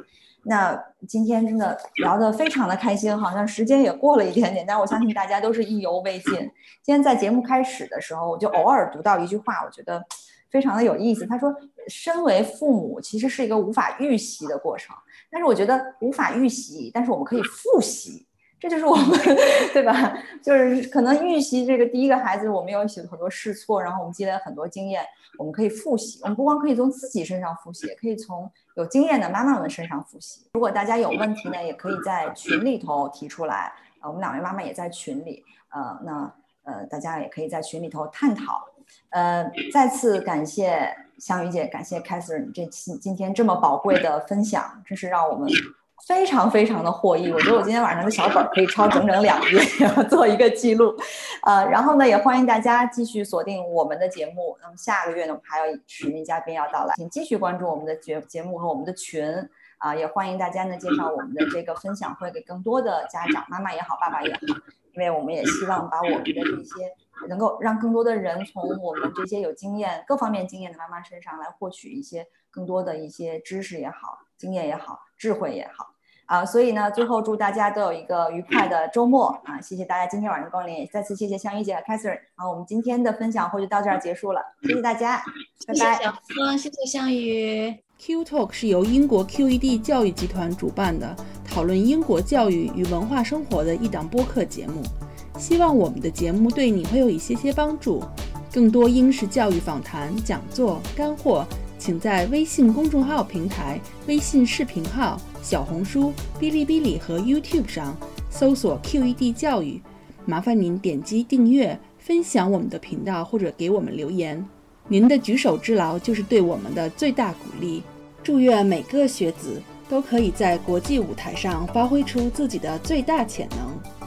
A: 那今天真的聊得非常的开心，好像时间也过了一点点，但我相信大家都是意犹未尽。今天在节目开始的时候，我就偶尔读到一句话，我觉得非常的有意思。他说：“身为父母，其实是一个无法预习的过程，但是我觉得无法预习，但是我们可以复习。”这就是我们，对吧？就是可能预习这个第一个孩子，我们有很多试错，然后我们积累了很多经验，我们可以复习。我们不光可以从自己身上复习，也可以从有经验的妈妈们身上复习。如果大家有问题呢，也可以在群里头提出来。呃，我们两位妈妈也在群里，呃，那呃，大家也可以在群里头探讨。呃，再次感谢香雨姐，感谢 Catherine 这期今天这么宝贵的分享，真是让我们。非常非常的获益，我觉得我今天晚上的小本可以抄整整两页，做一个记录。呃，然后呢，也欢迎大家继续锁定我们的节目。那么下个月呢，我们还有十名嘉宾要到来，请继续关注我们的节节目和我们的群。啊，也欢迎大家呢介绍我们的这个分享会给更多的家长，妈妈也好，爸爸也好，因为我们也希望把我们的这些能够让更多的人从我们这些有经验、各方面经验的妈妈身上来获取一些更多的一些知识也好、经验也好、智慧也好。啊，所以呢，最后祝大家都有一个愉快的周末啊！谢谢大家今天晚上光临，再次谢谢香玉姐和 Catherine。啊，我们今天的分享会就到这儿结束了，谢谢大家，拜拜。
E: 小峰，谢谢香玉。
F: Q Talk 是由英国 QED 教育集团主办的，讨论英国教育与文化生活的一档播客节目。希望我们的节目对你会有一些些帮助。更多英式教育访谈、讲座、干货。请在微信公众号平台、微信视频号、小红书、哔哩哔哩和 YouTube 上搜索 QED 教育。麻烦您点击订阅、分享我们的频道或者给我们留言。您的举手之劳就是对我们的最大鼓励。祝愿每个学子都可以在国际舞台上发挥出自己的最大潜能。